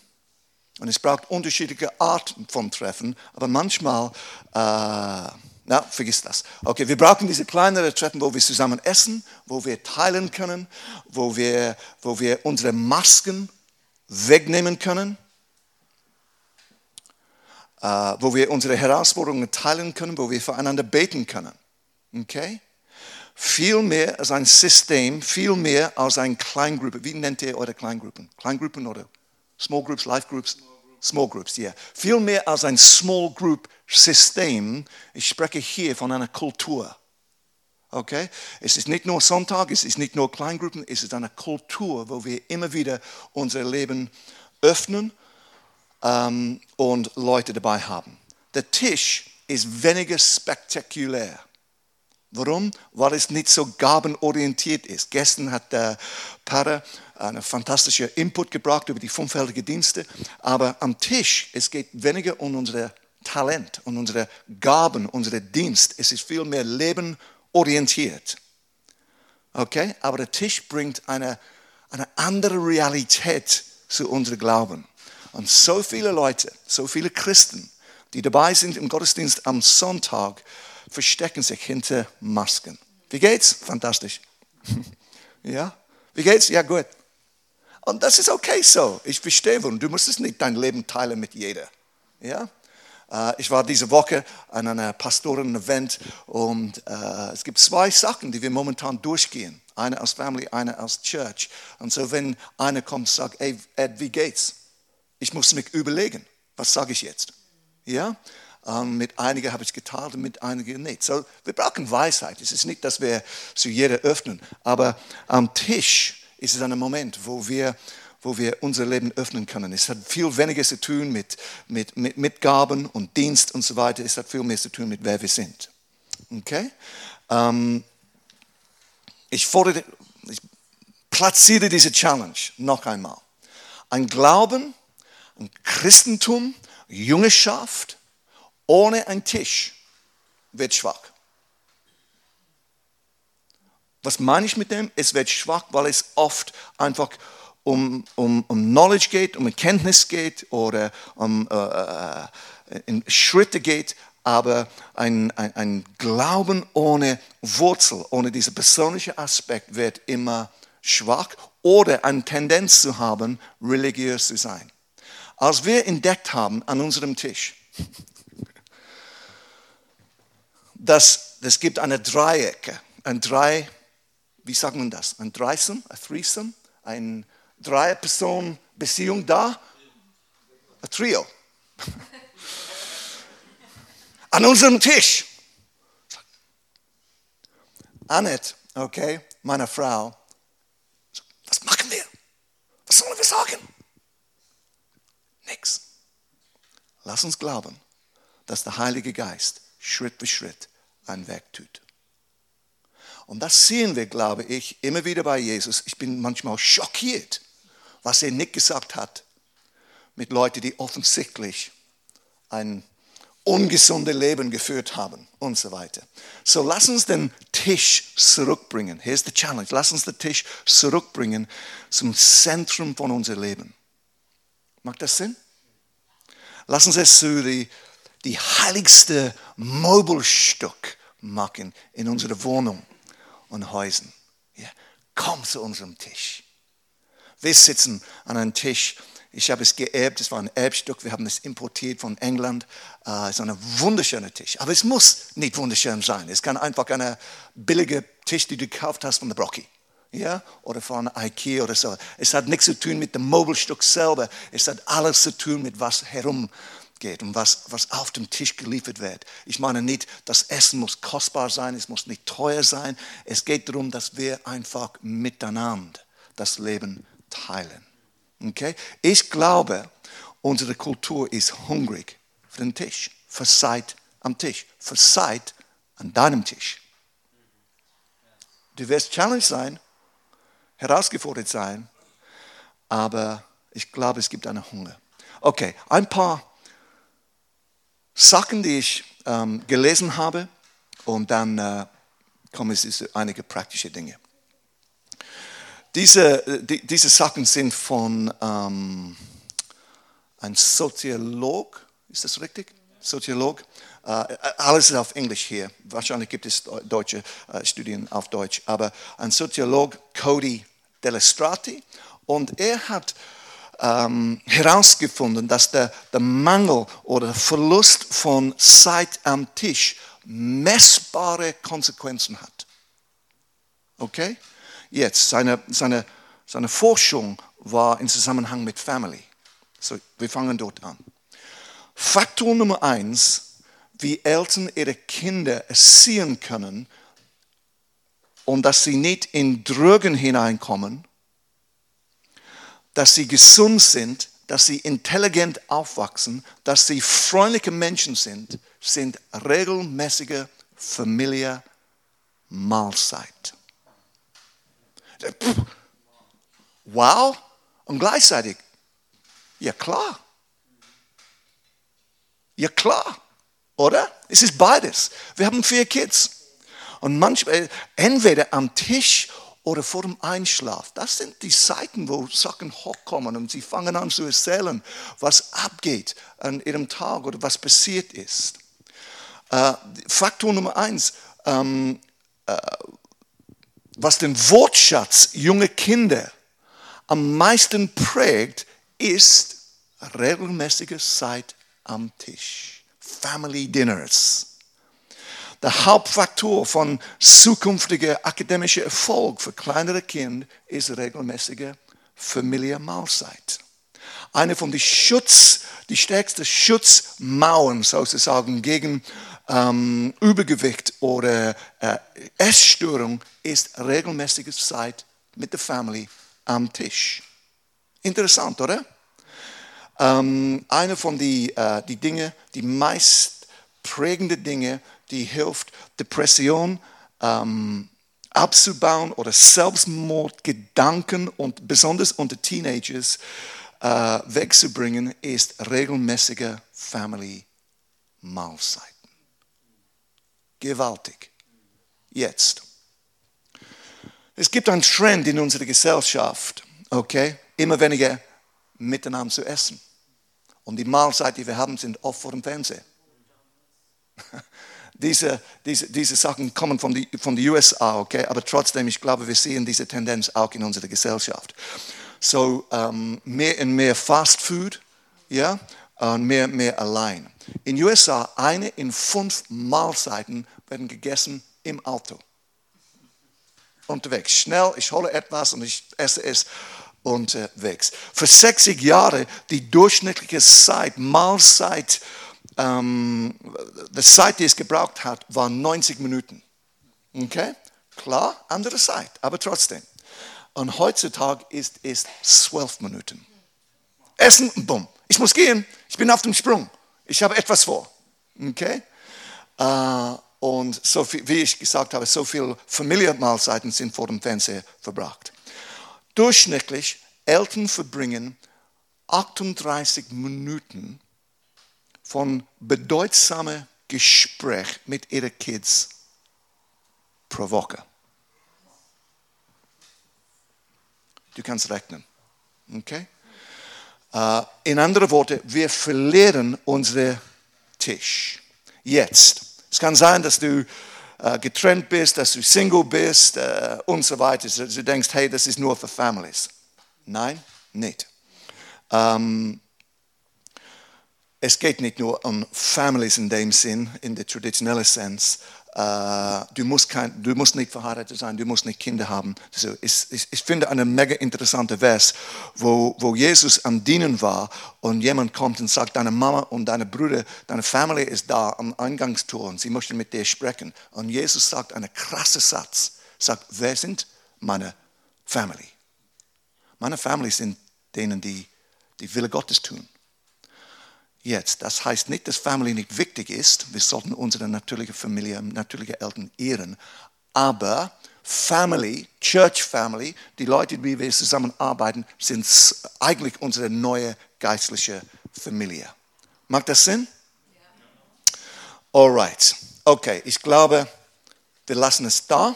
und es braucht unterschiedliche Arten von Treffen, aber manchmal äh, na, vergiss das. Okay, wir brauchen diese kleineren Treffen, wo wir zusammen essen, wo wir teilen können, wo wir, wo wir unsere Masken wegnehmen können, äh, wo wir unsere Herausforderungen teilen können, wo wir füreinander beten können. Okay? Viel mehr als ein System, viel mehr als eine Kleingruppe. Wie nennt ihr eure Kleingruppen? Kleingruppen oder Small Groups, Life Groups? Small Groups, ja. Viel mehr als ein Small Group System. Ich spreche hier von einer Kultur. Okay? Es ist nicht nur Sonntag, es ist nicht nur Kleingruppen, es ist eine Kultur, wo wir immer wieder unser Leben öffnen ähm, und Leute dabei haben. Der Tisch ist weniger spektakulär. Warum? Weil es nicht so gabenorientiert ist. Gestern hat der Pfarrer einen fantastischen Input gebracht über die fünffältigen Dienste, aber am Tisch, es geht weniger um unsere Talent und unsere Gaben, unsere Dienst. Es ist viel mehr Leben. Okay? Aber der Tisch bringt eine, eine andere Realität zu unserem Glauben. Und so viele Leute, so viele Christen, die dabei sind im Gottesdienst am Sonntag, verstecken sich hinter Masken. Wie geht's? Fantastisch. ja? Wie geht's? Ja, gut. Und das ist okay so. Ich verstehe, und du musst es nicht dein Leben teilen mit jeder. Ja? Äh, ich war diese Woche an einem Pastoren-Event und äh, es gibt zwei Sachen, die wir momentan durchgehen. Eine als Family, eine als Church. Und so, wenn einer kommt und sagt, ey, Ed, wie geht's? Ich muss mich überlegen, was sage ich jetzt? Ja? Um, mit einigen habe ich geteilt und mit einigen nicht. So, wir brauchen Weisheit. Es ist nicht, dass wir zu jeder öffnen, aber am Tisch ist es ein Moment, wo wir wo wir unser Leben öffnen können. Es hat viel weniger zu tun mit, mit, mit, mit Gaben und Dienst und so weiter. Es hat viel mehr zu tun mit wer wir sind. Okay? Ähm, ich, fordere, ich platziere diese Challenge noch einmal. Ein Glauben, ein Christentum, Jüngerschaft ohne einen Tisch wird schwach. Was meine ich mit dem? Es wird schwach, weil es oft einfach um, um, um Knowledge geht, um Erkenntnis geht oder um äh, äh, in Schritte geht, aber ein, ein, ein Glauben ohne Wurzel, ohne diesen persönlichen Aspekt wird immer schwach oder eine Tendenz zu haben, religiös zu sein. Als wir entdeckt haben an unserem Tisch, dass es gibt eine Dreiecke, ein Drei, wie sagt man das? Ein Dreisome, ein Threesome, eine Drei-Personen-Beziehung da, ein Trio. An unserem Tisch. Annette, okay, meine Frau, was machen wir? Was sollen wir sagen? Nix. Lass uns glauben, dass der Heilige Geist Schritt für Schritt einen Weg tut. Und das sehen wir, glaube ich, immer wieder bei Jesus. Ich bin manchmal schockiert, was er nicht gesagt hat mit Leuten, die offensichtlich ein ungesundes Leben geführt haben und so weiter. So lass uns den Tisch zurückbringen. Here's the challenge. Lass uns den Tisch zurückbringen zum Zentrum von unserem Leben. Macht das Sinn? Lass uns es so die, die heiligste Möbelstück machen in unserer Wohnung und Häusern. Ja, komm zu unserem Tisch. Wir sitzen an einem Tisch. Ich habe es geerbt, es war ein Erbstück, wir haben es importiert von England. Es ist ein wunderschöner Tisch. Aber es muss nicht wunderschön sein. Es kann einfach ein billiger Tisch, den du gekauft hast von der Brocki. Ja? Oder von Ikea oder so. Es hat nichts zu tun mit dem Möbelstück selber. Es hat alles zu tun mit was herum geht und was, was auf dem Tisch geliefert wird. Ich meine nicht, das Essen muss kostbar sein, es muss nicht teuer sein. Es geht darum, dass wir einfach miteinander das Leben teilen. Okay? Ich glaube, unsere Kultur ist hungrig für den Tisch, für Zeit am Tisch, für Zeit an deinem Tisch. Du wirst challenge sein, herausgefordert sein, aber ich glaube, es gibt einen Hunger. Okay, ein paar Sachen, die ich ähm, gelesen habe und dann äh, kommen es einige praktische Dinge. Diese, äh, die, diese Sachen sind von ähm, einem Soziolog, ist das richtig? Soziolog. Äh, alles ist auf Englisch hier. Wahrscheinlich gibt es deutsche äh, Studien auf Deutsch. Aber ein Soziolog, Cody Delestrati, und er hat ähm, herausgefunden, dass der, der Mangel oder der Verlust von Zeit am Tisch messbare Konsequenzen hat. Okay? Jetzt, seine, seine, seine Forschung war im Zusammenhang mit Family. So, wir fangen dort an. Faktor Nummer eins, wie Eltern ihre Kinder erziehen können und dass sie nicht in Drogen hineinkommen dass sie gesund sind, dass sie intelligent aufwachsen, dass sie freundliche Menschen sind, sind regelmäßige Familie Mahlzeit. Wow, und gleichzeitig, ja klar. Ja klar, oder? Es ist beides. Wir haben vier Kids. Und manchmal, entweder am Tisch oder vor dem Einschlaf. Das sind die Zeiten, wo Sachen hochkommen und sie fangen an zu erzählen, was abgeht an ihrem Tag oder was passiert ist. Äh, Faktor Nummer eins, ähm, äh, was den Wortschatz junger Kinder am meisten prägt, ist regelmäßige Zeit am Tisch. Family Dinners der Hauptfaktor von zukünftiger akademischer Erfolg für kleinere Kinder ist regelmäßige Familienmahlzeit. Eine von den Schutz, die stärkste Schutzmauern sozusagen gegen ähm, Übergewicht oder äh, Essstörung ist regelmäßige Zeit mit der Family am Tisch. Interessant, oder? Ähm, eine von den äh, die Dinge, die meist prägende Dinge die hilft, Depression ähm, abzubauen oder Selbstmordgedanken und besonders unter Teenagers äh, wegzubringen, ist regelmäßige Family Mahlzeiten. Gewaltig. Jetzt. Es gibt einen Trend in unserer Gesellschaft, okay? immer weniger miteinander zu essen. Und die Mahlzeit, die wir haben, sind oft vor dem Fernseher. diese, diese, diese Sachen kommen von den von die USA, okay? aber trotzdem, ich glaube, wir sehen diese Tendenz auch in unserer Gesellschaft. So ähm, mehr und mehr Fast Food, ja, und mehr und mehr allein. In den USA, eine in fünf Mahlzeiten werden gegessen im Auto. Unterwegs. Schnell, ich hole etwas und ich esse es unterwegs. Für 60 Jahre die durchschnittliche Zeit, Mahlzeit, ähm, die Zeit, die es gebraucht hat, war 90 Minuten. Okay? Klar, andere Zeit, aber trotzdem. Und heutzutage ist es 12 Minuten. Essen, bumm. Ich muss gehen. Ich bin auf dem Sprung. Ich habe etwas vor. Okay? Uh, und so viel, wie ich gesagt habe, so viele Familienmahlzeiten sind vor dem Fernseher verbracht. Durchschnittlich Eltern verbringen 38 Minuten von bedeutsamen Gespräch mit ihren Kids pro Woche. Du kannst rechnen. Okay? Uh, in anderen Worten, wir verlieren unseren Tisch. Jetzt. Es kann sein, dass du uh, getrennt bist, dass du Single bist uh, und so weiter. Du denkst, hey, das ist nur für Families. Nein, nicht. Um, es geht nicht nur um Families in dem Sinn, in der traditionellen Sens. Uh, du, musst kein, du musst nicht verheiratet sein, du musst nicht Kinder haben. Also ich, ich, ich finde einen mega interessanten Vers, wo, wo Jesus am Dienen war und jemand kommt und sagt, deine Mama und deine Brüder, deine Familie ist da am Eingangstor und sie möchten mit dir sprechen. Und Jesus sagt einen krassen Satz, sagt, wer sind meine Family? Meine Family sind denen, die die Wille Gottes tun. Jetzt, das heißt nicht, dass Family nicht wichtig ist. Wir sollten unsere natürliche Familie, natürliche Eltern ehren. Aber Family, Church Family, die Leute, mit denen wir zusammenarbeiten, sind eigentlich unsere neue geistliche Familie. Macht das Sinn? Alright. Okay, ich glaube, wir lassen es da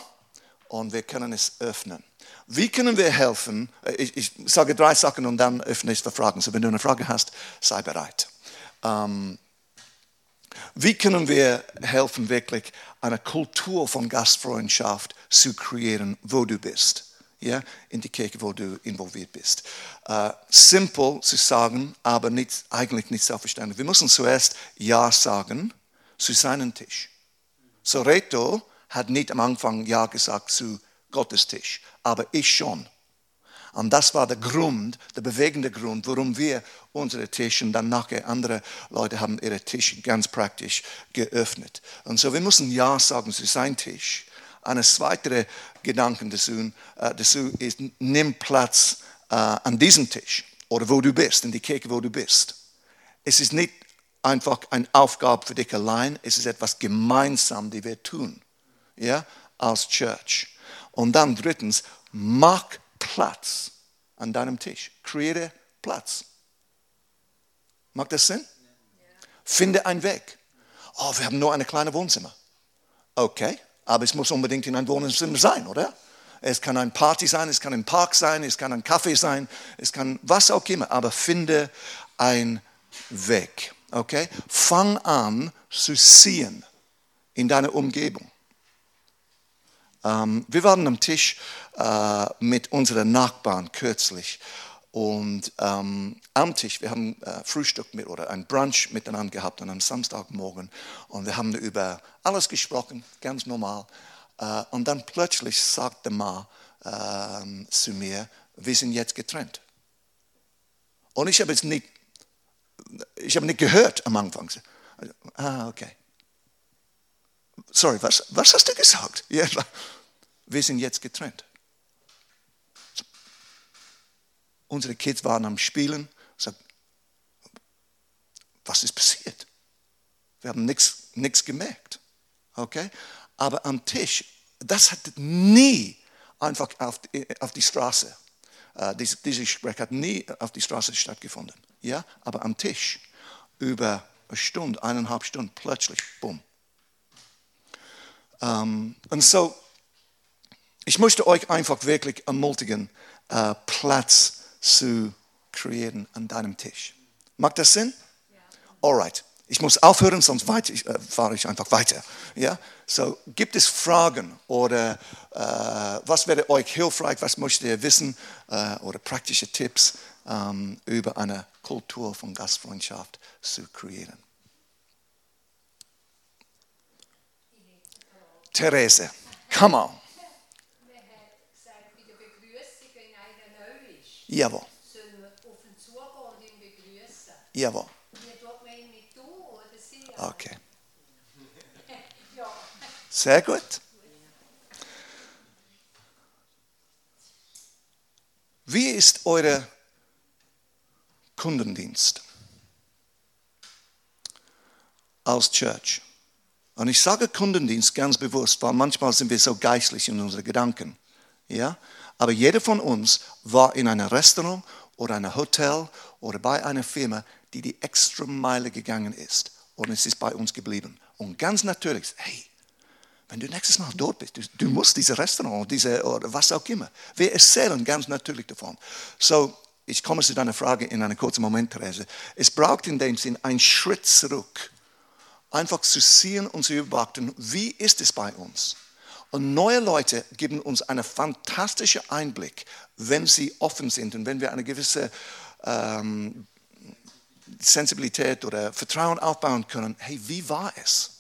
und wir können es öffnen. Wie können wir helfen? Ich, ich sage drei Sachen und dann öffne ich für Fragen. So, wenn du eine Frage hast, sei bereit. Ähm, wie können wir helfen, wirklich eine Kultur von Gastfreundschaft zu kreieren, wo du bist? Ja, in die Kirche, wo du involviert bist. Äh, simpel zu sagen, aber nicht, eigentlich nicht selbstverständlich. Wir müssen zuerst Ja sagen zu seinem Tisch. Soreto hat nicht am Anfang Ja gesagt zu Gottes Tisch, aber ich schon. Und das war der Grund, der bewegende Grund, warum wir unsere Tische und dann nachher andere Leute haben ihre Tische ganz praktisch geöffnet. Und so, wir müssen Ja sagen zu seinem Tisch. Ein zweiter Gedanke dazu, äh, dazu ist, nimm Platz äh, an diesem Tisch oder wo du bist, in die Kirche, wo du bist. Es ist nicht einfach eine Aufgabe für dich allein, es ist etwas gemeinsam, die wir tun, ja, als Church. Und dann drittens, mach Platz an deinem Tisch. Kreiere Platz. Macht das Sinn? Finde einen Weg. Oh, wir haben nur eine kleine Wohnzimmer. Okay, aber es muss unbedingt in ein Wohnzimmer sein, oder? Es kann ein Party sein, es kann ein Park sein, es kann ein Kaffee sein, es kann was auch immer, aber finde einen Weg. Okay? Fang an zu ziehen in deiner Umgebung. Ähm, wir waren am Tisch äh, mit unseren Nachbarn kürzlich und ähm, am Tisch, wir haben äh, Frühstück mit oder ein Brunch miteinander gehabt an einem Samstagmorgen und wir haben über alles gesprochen, ganz normal. Äh, und dann plötzlich sagte Ma äh, zu mir, wir sind jetzt getrennt. Und ich habe es nicht, ich habe nicht gehört am Anfang. Ah, okay. Sorry, was, was hast du gesagt? Ja, wir sind jetzt getrennt. Unsere Kids waren am Spielen. Sagt, was ist passiert? Wir haben nichts gemerkt. Okay? Aber am Tisch, das hat nie einfach auf die, auf die Straße, äh, dieses, dieses Gespräch hat nie auf die Straße stattgefunden. Ja? Aber am Tisch, über eine Stunde, eineinhalb Stunden, plötzlich, bumm. Um, und so, ich möchte euch einfach wirklich ermutigen, äh, Platz zu kreieren an deinem Tisch. Macht das Sinn? Alright. Ich muss aufhören, sonst weiter, äh, fahre ich einfach weiter. Ja? So, gibt es Fragen oder äh, was wäre euch hilfreich, was möchtet ihr wissen äh, oder praktische Tipps ähm, über eine Kultur von Gastfreundschaft zu kreieren? Therese, come on. Wir haben gesagt, bei der Begrüßung, wenn einer neu ist, Jawohl, sollen wir auf ihn zugehen und ihn begrüßen. jawohl. Wie tut man ihn mit du oder sie? Okay, sehr gut. Wie ist euer Kundendienst als Church? Und ich sage Kundendienst ganz bewusst, weil manchmal sind wir so geistlich in unseren Gedanken. Ja? Aber jeder von uns war in einem Restaurant oder einem Hotel oder bei einer Firma, die die extra Meile gegangen ist. Und es ist bei uns geblieben. Und ganz natürlich, hey, wenn du nächstes Mal dort bist, du, du musst dieses Restaurant diese, oder was auch immer. Wir erzählen ganz natürlich davon. So, ich komme zu deiner Frage in einem kurzen Moment, Therese. Es braucht in dem Sinn einen Schritt zurück einfach zu sehen und zu beobachten, wie ist es bei uns. Und neue Leute geben uns einen fantastischen Einblick, wenn sie offen sind und wenn wir eine gewisse ähm, Sensibilität oder Vertrauen aufbauen können. Hey, wie war es?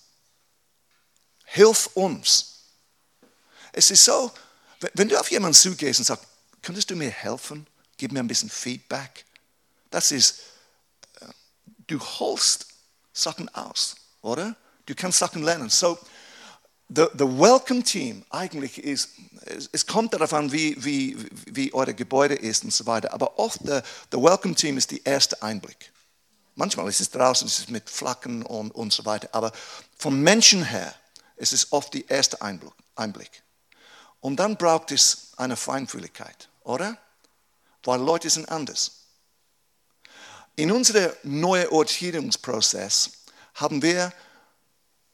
Hilf uns. Es ist so, wenn du auf jemanden zugehst und sagst, könntest du mir helfen? Gib mir ein bisschen Feedback. Das ist, äh, du holst Sachen aus oder? Du kannst Sachen lernen. So, the, the Welcome Team eigentlich ist, es, kommt darauf an, wie, wie, wie euer Gebäude ist und so weiter, aber oft the, the Welcome Team ist der erste Einblick. Manchmal ist es draußen, ist es mit Flaggen und, und so weiter, aber vom Menschen her ist es oft der erste Einblick. Einblick. Und dann braucht es eine Feinfühligkeit, oder? Weil Leute sind anders. In unserem Neuorientierungsprozess haben wir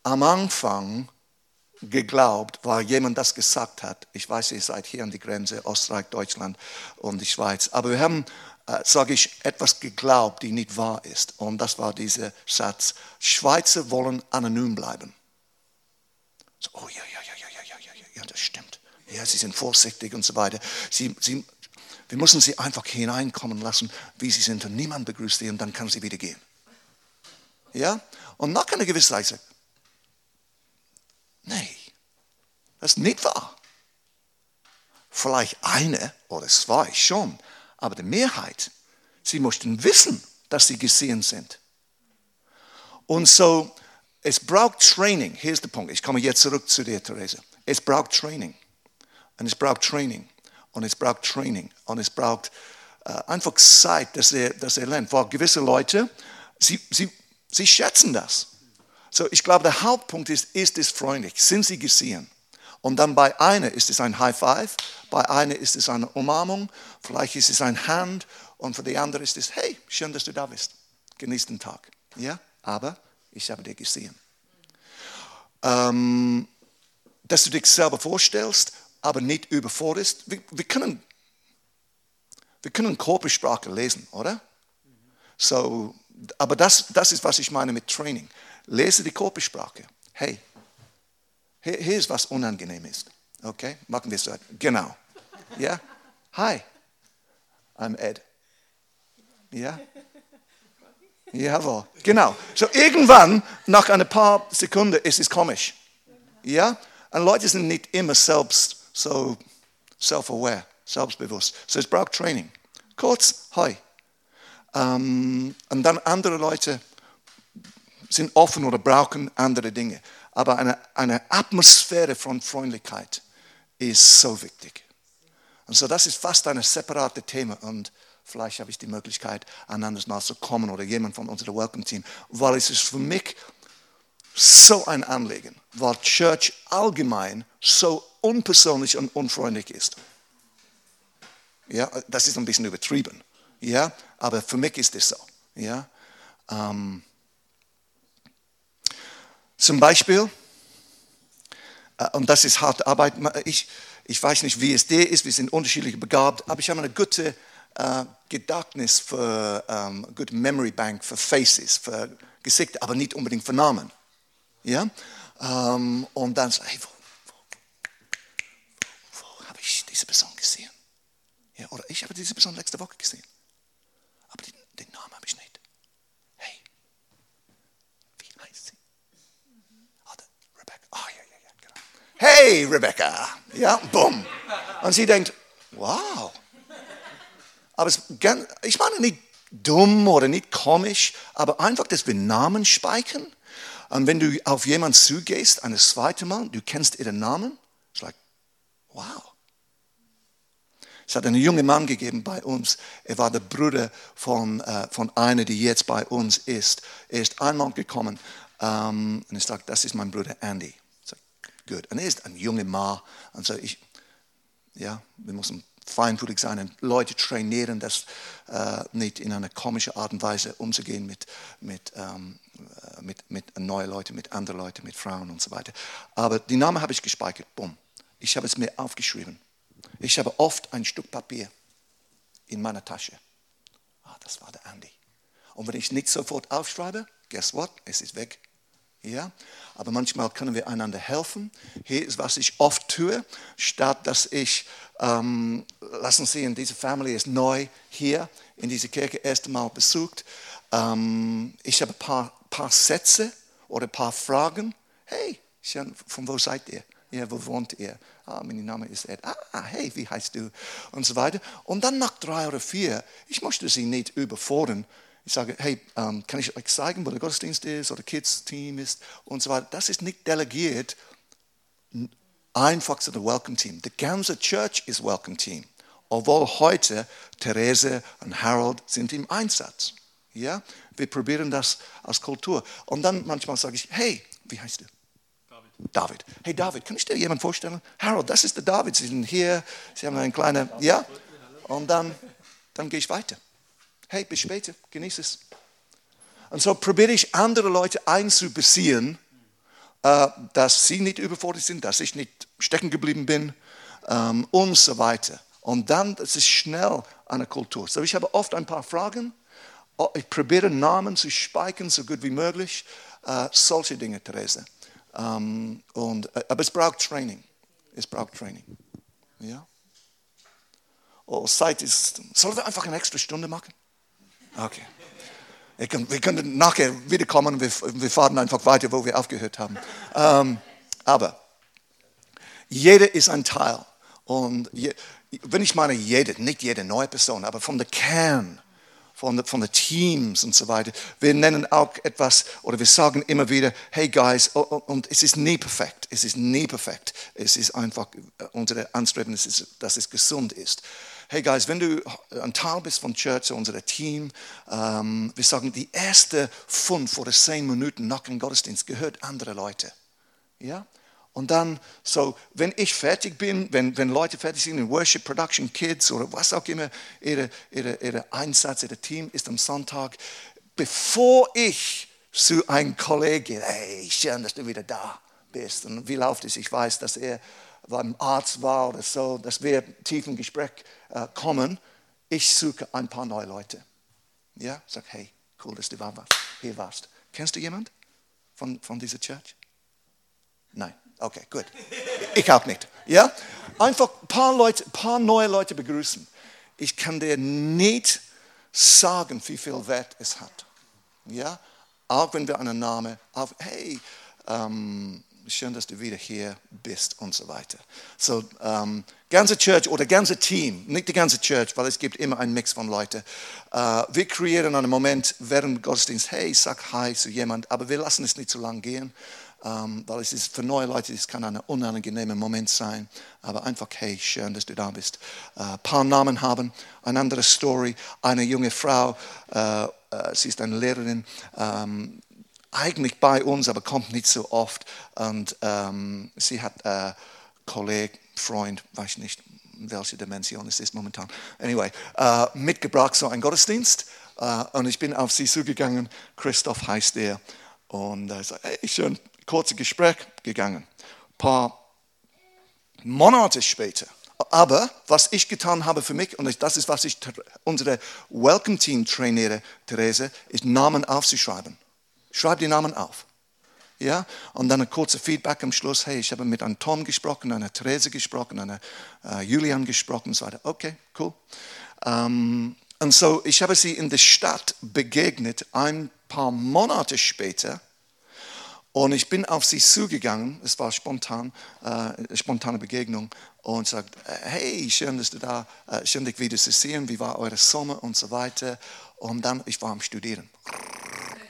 am Anfang geglaubt, weil jemand das gesagt hat. Ich weiß, ihr seid hier an die Grenze, Österreich, Deutschland und die Schweiz. Aber wir haben, äh, sage ich, etwas geglaubt, die nicht wahr ist. Und das war dieser Satz, Schweizer wollen anonym bleiben. So, oh ja, ja, ja, ja, ja, ja, ja, ja, das stimmt. Ja, sie sind vorsichtig und so weiter. Sie, sie, wir müssen sie einfach hineinkommen lassen, wie sie sind. Und niemand begrüßt sie und dann kann sie wieder gehen. Ja? Und nach einer gewissen Zeit sagt, nee, das ist nicht wahr. Vielleicht eine oder zwei schon, aber die Mehrheit, sie möchten wissen, dass sie gesehen sind. Und so, es braucht Training. Hier ist der Punkt. Ich komme jetzt zurück zu dir, Therese. Es braucht Training. Und es braucht Training. Und es braucht Training. Und es braucht äh, einfach Zeit, dass er, dass er lernt. Weil gewisse Leute, sie, sie, sie schätzen das. So, ich glaube, der Hauptpunkt ist, ist es freundlich? Sind sie gesehen? Und dann bei einer ist es ein High Five, bei einer ist es eine Umarmung, vielleicht ist es ein Hand und für die andere ist es, hey, schön, dass du da bist. Genieß den Tag. Ja, aber ich habe dich gesehen. Ähm, dass du dich selber vorstellst, aber nicht überforderst. Wir, wir, können, wir können Körpersprache lesen, oder? So, aber das, das ist, was ich meine mit Training. Lese die Körpersprache. Hey, hier, hier ist was unangenehm ist. Okay, machen wir es so. Genau. Ja? Hi, I'm Ed. Ja? Jawohl, genau. So irgendwann, nach ein paar Sekunden, ist es komisch. Ja? Und Leute sind nicht immer selbst so self-aware, selbstbewusst. So es braucht Training. Kurz, hi. Ähm, und dann andere Leute sind offen oder brauchen andere Dinge. Aber eine, eine Atmosphäre von Freundlichkeit ist so wichtig. Und so das ist fast ein separates Thema. Und vielleicht habe ich die Möglichkeit, ein anderes Mal zu kommen oder jemand von unserem Welcome Team, weil es ist für mich so ein Anliegen, weil Church allgemein so unpersönlich und unfreundlich ist. Ja, das ist ein bisschen übertrieben. Ja, aber für mich ist es so. Ja, ähm, zum Beispiel, äh, und das ist harte Arbeit, ich, ich weiß nicht, wie es dir ist, wir sind unterschiedlich begabt, aber ich habe eine gute äh, Gedächtnis für ähm, Good Memory Bank für Faces, für Gesichter, aber nicht unbedingt für Namen. Ja? Ähm, und dann so, hey, wo, wo, wo, wo habe ich diese Person gesehen? Ja, oder ich habe diese Person letzte Woche gesehen. Den, Namen habe ich nicht. Hey, wie heißt sie? Ah, da, Rebecca. Ah, ja, ja, ja, genau. Hey, Rebecca. Ja, bumm. Und sie denkt, wow. Aber es, ich meine nicht dumm oder nicht komisch, aber einfach, dass wir Namen speichern. Und wenn du auf jemanden zugehst, ein zweites Mal, du kennst ihren Namen, ist like, wow. Es hat einen jungen Mann gegeben bei uns. Er war der Bruder von, äh, von einer, die jetzt bei uns ist. Er ist einmal gekommen ähm, und ich sagte, das ist mein Bruder Andy. Ich sag, Gut. Und er ist ein junger Mann. Und so ich, ja, wir müssen feinfühlig sein und Leute trainieren, das äh, nicht in einer komischen Art und Weise umzugehen mit, mit, ähm, äh, mit, mit neuen Leuten, mit anderen Leuten, mit Frauen und so weiter. Aber die Namen habe ich gespeichert. Bumm. Ich habe es mir aufgeschrieben. Ich habe oft ein Stück Papier in meiner Tasche. Ah, das war der Andy. Und wenn ich nicht sofort aufschreibe, guess what? Es ist weg. Ja? Aber manchmal können wir einander helfen. Hier ist, was ich oft tue, statt dass ich, ähm, lassen Sie sehen, diese Family ist neu hier in dieser Kirche, erste Mal besucht. Ähm, ich habe ein paar, paar Sätze oder ein paar Fragen. Hey, von wo seid ihr? Ja, wo wohnt ihr? Ah, mein Name ist Ed. Ah, hey, wie heißt du? Und so weiter. Und dann nach drei oder vier, ich möchte sie nicht überfordern. Ich sage, hey, ähm, kann ich euch zeigen, wo der Gottesdienst ist oder Kids-Team ist und so weiter. Das ist nicht delegiert einfach zu der Welcome Team. Die ganze Church ist Welcome Team. Obwohl heute Therese und Harold sind im Einsatz. Ja? Wir probieren das als Kultur. Und dann manchmal sage ich, hey, wie heißt du? David. Hey David, kann ich dir jemanden vorstellen? Harold, das ist der David. Sie sind hier, Sie haben eine kleine, ja? Und dann, dann gehe ich weiter. Hey, bis später, genieße es. Und so probiere ich andere Leute einzubeziehen, äh, dass sie nicht überfordert sind, dass ich nicht stecken geblieben bin und so weiter. Und dann, das ist schnell eine Kultur. So, ich habe oft ein paar Fragen. Oh, Ich probiere Namen zu speichern, so gut wie möglich. Äh, solche Dinge, Therese. Ähm, und, äh, aber es braucht Training. Es braucht Training. Ja? Oh, Zeit ist. Sollen wir einfach eine extra Stunde machen? Okay. Wir können, nachher wiederkommen wir, wir fahren einfach weiter, wo wir aufgehört haben. Ähm, aber jeder ist ein Teil. Und je, wenn ich meine jeder, nicht jede neue Person, aber von der Kern, von den von der Teams und so weiter. Wir nennen auch etwas, oder wir sagen immer wieder, hey guys, und es ist nie perfekt, es ist nie perfekt. Es ist einfach äh, unsere Anstreben, ist, dass es gesund ist. Hey guys, wenn du ein Teil bist von Church, unser Team, ähm, wir sagen, die erste fünf oder zehn Minuten nach dem Gottesdienst gehört andere Leute. Ja? Und dann, so, wenn ich fertig bin, wenn, wenn Leute fertig sind in Worship, Production, Kids oder was auch immer, ihre, ihre, ihre Einsatz, ihr Team ist am Sonntag, bevor ich zu einem Kollegen gehe, hey, schön, dass du wieder da bist. Und wie läuft es? Ich weiß, dass er beim Arzt war oder so, dass wir tief im Gespräch äh, kommen. Ich suche ein paar neue Leute. Ja, sag, hey, cool, dass du hier warst. Kennst du jemand von, von dieser Church? Nein. Okay, gut. Ich auch nicht. Ja? Einfach ein paar, Leute, paar neue Leute begrüßen. Ich kann dir nicht sagen, wie viel Wert es hat. Ja? Auch wenn wir einen Namen, auf, hey, ähm, schön, dass du wieder hier bist und so weiter. So, ähm, ganze Church oder ganze Team, nicht die ganze Church, weil es gibt immer einen Mix von Leuten. Äh, wir kreieren einen Moment während Gottesdienst, hey, sag Hi zu jemand, aber wir lassen es nicht zu lang gehen, ähm, weil es ist für neue Leute, es kann ein unangenehmer Moment sein, aber einfach, hey, schön, dass du da bist. Ein äh, paar Namen haben, eine andere Story, eine junge Frau, äh, äh, sie ist eine Lehrerin, ähm, eigentlich bei uns, aber kommt nicht so oft. Und ähm, sie hat äh, Kollege, Freund, weiß nicht, welche Dimension es ist momentan. Anyway, mitgebracht so ein Gottesdienst. Und ich bin auf sie zugegangen. Christoph heißt er. Und er sagt, hey, schön, kurzes Gespräch gegangen. Ein paar Monate später, aber was ich getan habe für mich, und das ist, was ich unsere Welcome Team trainiere, Therese, ist Namen aufzuschreiben. Schreib die Namen auf. Ja? Und dann ein kurzes Feedback am Schluss. Hey, ich habe mit einem Tom gesprochen, einer Therese gesprochen, einer äh, Julian gesprochen und so weiter. Okay, cool. Ähm, und so, ich habe sie in der Stadt begegnet, ein paar Monate später. Und ich bin auf sie zugegangen, es war spontan, äh, spontane Begegnung, und sagt, hey, schön, dass du da, äh, schön dich wieder zu sehen, wie war eure Sommer und so weiter. Und dann, ich war am Studieren,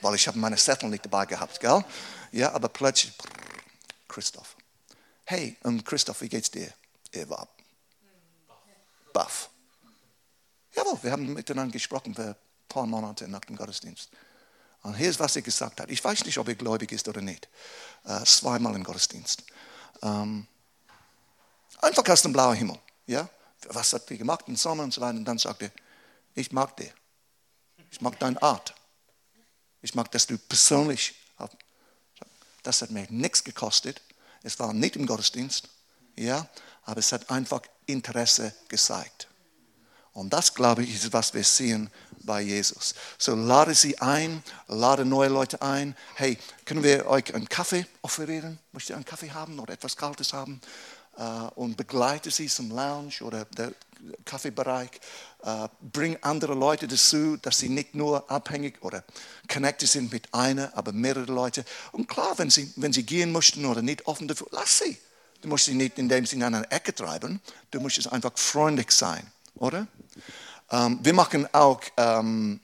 weil ich habe meine Zettel nicht dabei gehabt, gell? Ja, aber plötzlich, Christoph. Hey, und Christoph, wie geht's dir? Er war baff. Jawohl, wir haben miteinander gesprochen ein paar Monate nach dem Gottesdienst. Und hier ist, was er gesagt hat. Ich weiß nicht, ob er gläubig ist oder nicht. Äh, zweimal im Gottesdienst. Ähm, einfach aus dem blauen Himmel. Ja? Was hat er gemacht im Sommer und so weiter. Und dann sagt er, ich mag dich. Ich mag deine Art. Ich mag, dass du persönlich das hat mir nichts gekostet. Es war nicht im Gottesdienst, ja, aber es hat einfach Interesse gezeigt. Und das, glaube ich, ist, was wir sehen bei Jesus. So lade sie ein, lade neue Leute ein. Hey, können wir euch einen Kaffee offerieren? Möchtet ihr einen Kaffee haben oder etwas Kaltes haben? Äh, und begleite sie zum Lounge oder der Kaffeebereich. Äh, bring andere Leute dazu, dass sie nicht nur abhängig oder connected sind mit einer, aber mehrere Leute. Und klar, wenn sie, wenn sie gehen möchten oder nicht offen dafür, lass sie. Du musst sie nicht in dem Sinne an eine Ecke treiben. Du musst einfach freundlich sein, oder? Ähm, wir machen auch ähm,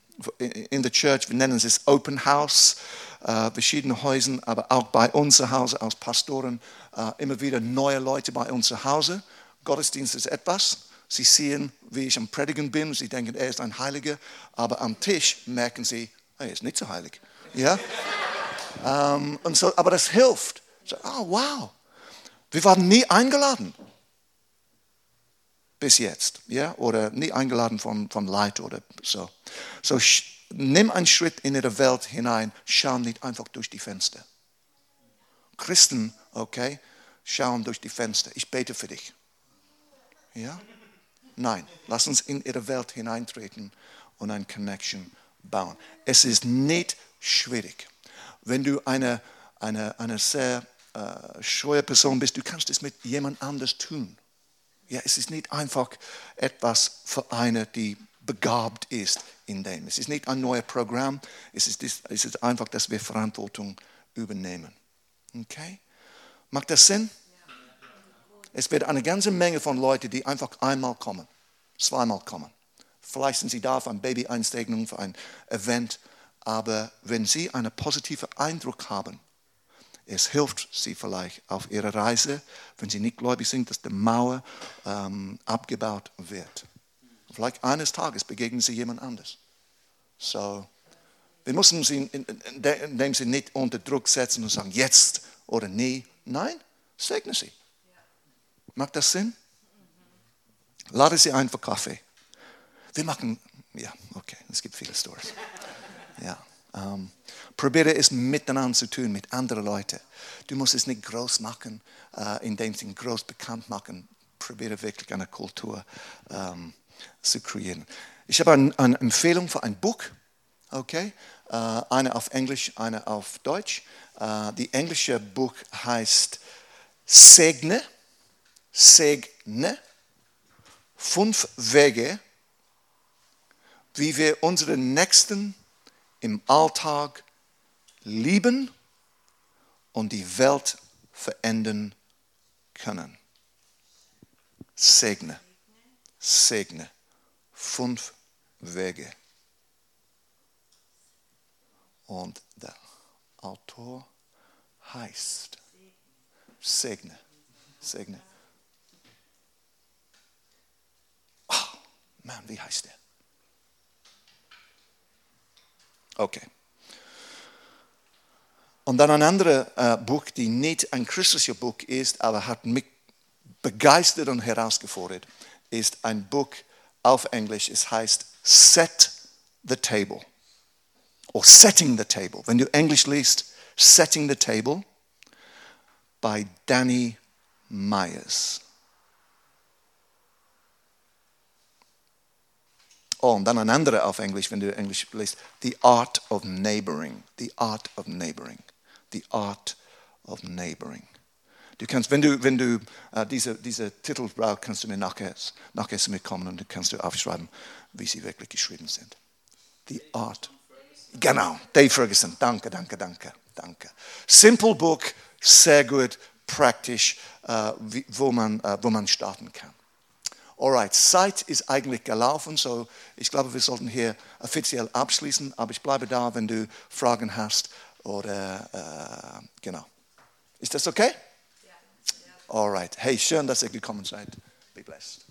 in der Church, wir nennen es Open House, äh, verschiedene Häuser, aber auch bei uns zu Hause als Pastoren äh, immer wieder neue Leute bei uns zu Hause. Gottesdienst ist etwas. Sie sehen, wie ich am Predigen bin. Sie denken, er ist ein Heiliger. Aber am Tisch merken sie, er ist nicht so heilig. Ja? ähm, und so, aber das hilft. So, oh, wow. Wir waren nie eingeladen. Bis jetzt. Ja? Oder nie eingeladen von, von Leid oder so. So, nimm einen Schritt in ihre Welt hinein. Schau nicht einfach durch die Fenster. Christen, okay, schauen durch die Fenster. Ich bete für dich. Ja? Nein, lass uns in ihre Welt hineintreten und eine Connection bauen. Es ist nicht schwierig. Wenn du eine, eine, eine sehr äh, scheue Person bist, du kannst es mit jemand anders tun. Ja, es ist nicht einfach etwas für eine, die begabt ist in dem. Es ist nicht ein neues Programm, es ist, es ist einfach, dass wir Verantwortung übernehmen. Okay? Macht das Sinn? Es wird eine ganze Menge von Leuten, die einfach einmal kommen, zweimal kommen. Vielleicht sind sie da für eine Baby-Einstegnung, für ein Event, aber wenn sie einen positiven Eindruck haben, es hilft sie vielleicht auf ihrer Reise, wenn sie nicht gläubig sind, dass die Mauer ähm, abgebaut wird. Vielleicht eines Tages begegnen sie jemand anders. So, wir müssen sie in, in dem Sinne nicht unter Druck setzen und sagen, jetzt oder nie. Nein, segne sie. Macht das Sinn? Lade sie ein für Kaffee. Wir machen, ja, okay, es gibt viele Stories. Ja, ähm, probiere es miteinander zu tun, mit anderen Leuten. Du musst es nicht groß machen, äh, indem sie groß bekannt machen. Probiere wirklich eine Kultur ähm, zu kreieren. Ich habe eine, eine Empfehlung für ein Buch, okay? Äh, eine auf Englisch, eine auf Deutsch. Äh, die englische Buch heißt Segne, Segne, fünf Wege, wie wir unseren Nächsten im Alltag lieben und die Welt verändern können. Segne, segne, fünf Wege. Und der Autor heißt Segne. Segne. Oh, Mann, wie heißt der? Okay. Und dann ein anderes äh, Buch, die nicht ein christliches Buch ist, aber hat mich begeistert und herausgefordert, ist ein Buch auf Englisch. Es heißt Set the Table. Or Setting the Table. Wenn du Englisch liest, Setting the Table by Danny Myers. Oh, und dann ein anderer auf Englisch, wenn du Englisch liest. The Art of Neighboring. The Art of Neighboring. The Art of Neighboring. Du kannst, wenn du, wenn du äh, diese, diese Titel brauchst, kannst du mir nachher, nachher zu mir kommen und du kannst du aufschreiben, wie sie wirklich geschrieben sind. The Art. Genau, Dave Ferguson. Danke, danke, danke, danke. Simple Book, sehr gut, praktisch, äh, wie, wo, man, äh, wo man starten kann. Alright, Zeit ist eigentlich gelaufen, so ich glaube, wir sollten hier offiziell abschließen, aber ich bleibe da, wenn du Fragen hast oder äh, genau. Ist das okay? Alright, hey, schön, dass ihr gekommen seid. Be blessed.